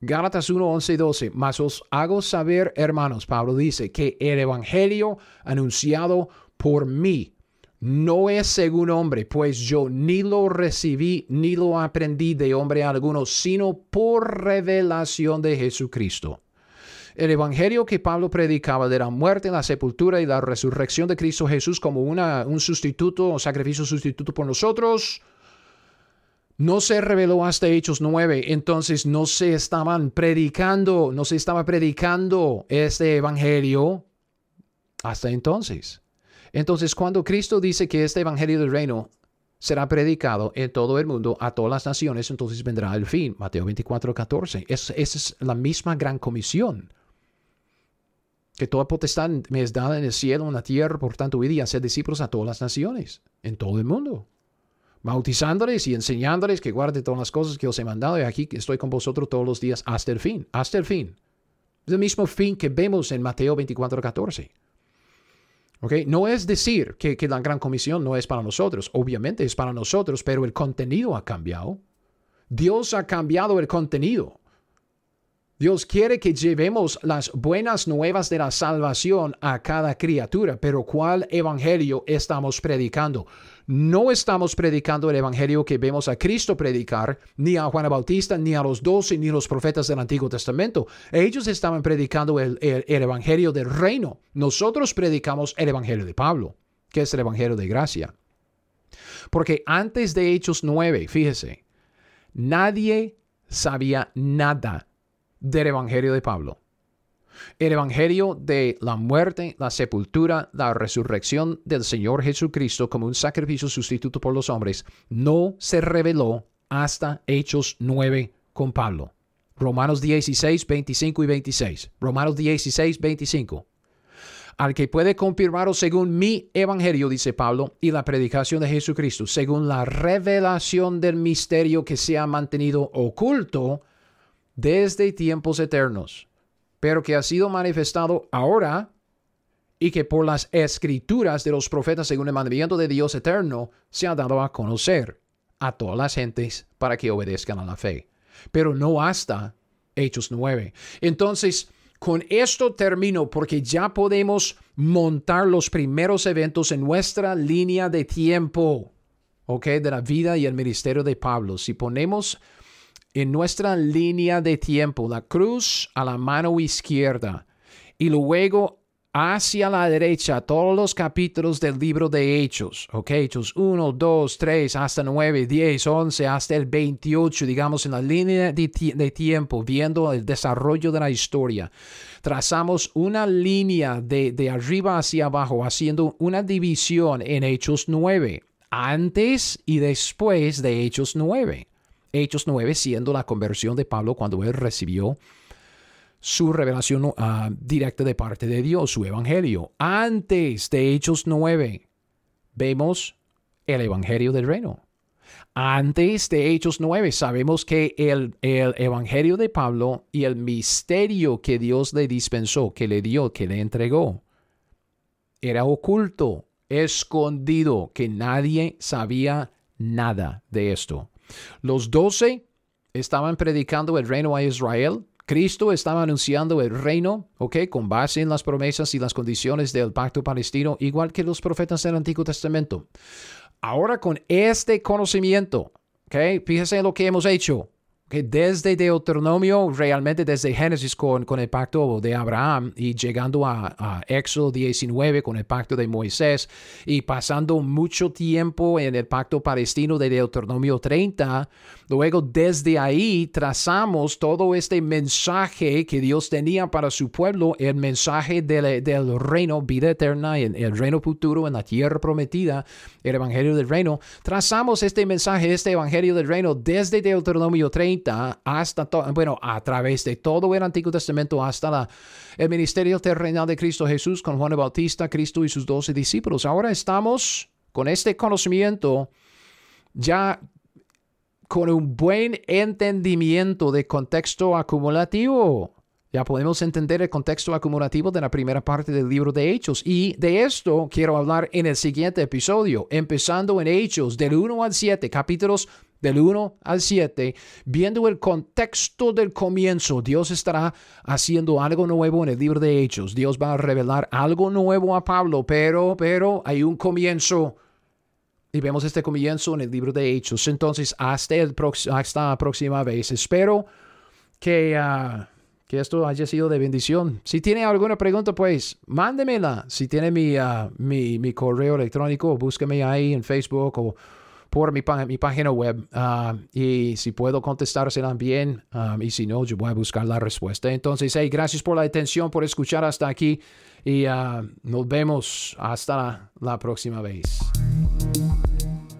Gálatas 1, 11 y 12. Mas os hago saber, hermanos, Pablo dice, que el Evangelio anunciado por mí no es según hombre, pues yo ni lo recibí ni lo aprendí de hombre alguno, sino por revelación de Jesucristo. El evangelio que Pablo predicaba de la muerte, la sepultura y la resurrección de Cristo Jesús como un sustituto, un sacrificio sustituto por nosotros, no se reveló hasta Hechos 9, entonces no se estaban predicando, no se estaba predicando este evangelio hasta entonces. Entonces, cuando Cristo dice que este evangelio del reino será predicado en todo el mundo, a todas las naciones, entonces vendrá el fin. Mateo 24, 14. esa es la misma gran comisión. Que toda potestad me es dada en el cielo, en la tierra, por tanto, hoy y hacer discípulos a todas las naciones, en todo el mundo bautizándoles y enseñándoles que guarde todas las cosas que os he mandado y aquí estoy con vosotros todos los días hasta el fin, hasta el fin. Es el mismo fin que vemos en Mateo 24, 14. ¿Okay? No es decir que, que la gran comisión no es para nosotros, obviamente es para nosotros, pero el contenido ha cambiado. Dios ha cambiado el contenido. Dios quiere que llevemos las buenas nuevas de la salvación a cada criatura, pero ¿cuál evangelio estamos predicando? No estamos predicando el evangelio que vemos a Cristo predicar, ni a Juan Bautista, ni a los doce, ni a los profetas del Antiguo Testamento. Ellos estaban predicando el, el evangelio del reino. Nosotros predicamos el evangelio de Pablo, que es el evangelio de gracia. Porque antes de Hechos 9, fíjese, nadie sabía nada del Evangelio de Pablo. El Evangelio de la muerte, la sepultura, la resurrección del Señor Jesucristo como un sacrificio sustituto por los hombres no se reveló hasta Hechos 9 con Pablo. Romanos 16, 25 y 26. Romanos 16, 25. Al que puede confirmaros según mi evangelio, dice Pablo, y la predicación de Jesucristo, según la revelación del misterio que se ha mantenido oculto desde tiempos eternos, pero que ha sido manifestado ahora y que por las escrituras de los profetas según el mandamiento de Dios eterno se ha dado a conocer a todas las gentes para que obedezcan a la fe, pero no hasta Hechos 9. Entonces, con esto termino porque ya podemos montar los primeros eventos en nuestra línea de tiempo, ¿ok? De la vida y el ministerio de Pablo. Si ponemos en nuestra línea de tiempo, la cruz a la mano izquierda y luego hacia la derecha todos los capítulos del libro de Hechos, ok, Hechos 1, 2, 3, hasta 9, 10, 11, hasta el 28, digamos, en la línea de, tiempo, viendo el desarrollo de la historia. Trazamos una línea de, de arriba hacia abajo, haciendo una división en Hechos 9, antes y después de Hechos 9. Hechos 9 siendo la conversión de Pablo cuando él recibió su revelación ah, directa de parte de Dios, su evangelio. Antes de Hechos 9 vemos el evangelio del reino. Antes de Hechos 9 sabemos que el, el evangelio de Pablo y el misterio que Dios le dispensó, que le dio, que le entregó, era oculto, escondido, que nadie sabía nada de esto. Los doce estaban predicando el reino a Israel. Cristo estaba anunciando el reino, ¿ok? Con base en las promesas y las condiciones del pacto palestino, igual que los profetas del Antiguo Testamento. Ahora con este conocimiento, ¿ok? Fíjese en lo que hemos hecho que desde Deuteronomio, realmente desde Génesis con, con el pacto de Abraham y llegando a, a, Éxodo 19 con el pacto de Moisés y pasando mucho tiempo en el pacto palestino de Deuteronomio 30, luego desde ahí trazamos todo este mensaje que Dios tenía para su pueblo, el mensaje del, del reino, vida eterna, el, el reino futuro en la tierra prometida, el evangelio del reino. Trazamos este mensaje, este evangelio del reino desde Deuteronomio 30 hasta, bueno, a través de todo el Antiguo Testamento hasta la, el ministerio terrenal de Cristo Jesús con Juan el Bautista, Cristo y sus doce discípulos. Ahora estamos con este conocimiento, ya con un buen entendimiento de contexto acumulativo. Ya podemos entender el contexto acumulativo de la primera parte del libro de Hechos. Y de esto quiero hablar en el siguiente episodio, empezando en Hechos del 1 al 7, capítulos del 1 al 7, viendo el contexto del comienzo. Dios estará haciendo algo nuevo en el libro de Hechos. Dios va a revelar algo nuevo a Pablo, pero, pero hay un comienzo y vemos este comienzo en el libro de Hechos. Entonces, hasta, el hasta la próxima vez. Espero que, ah, que esto haya sido de bendición. Si tiene alguna pregunta, pues mándemela. Si tiene mi, ah, mi, mi, correo electrónico, búsqueme ahí en Facebook o por mi, mi página web. Ah, y si puedo contestársela bien, y si no, yo voy a buscar la respuesta. Entonces, hey, gracias por la atención, por escuchar hasta aquí. Y nos vemos hasta la próxima vez.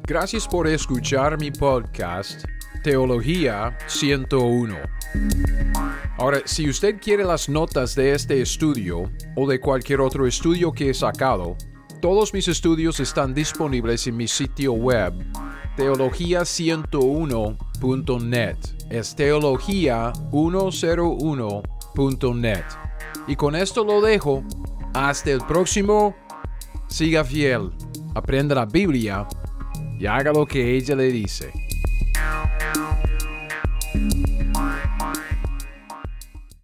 Gracias por escuchar mi podcast Teología 101. Ahora, si usted quiere las notas de este estudio o de cualquier otro estudio que he sacado, todos mis estudios están disponibles en mi sitio web teología101.net. Es teología101.net. Y con esto lo dejo. Hasta el próximo. Siga fiel. Aprenda la Biblia y haga lo que ella le dice.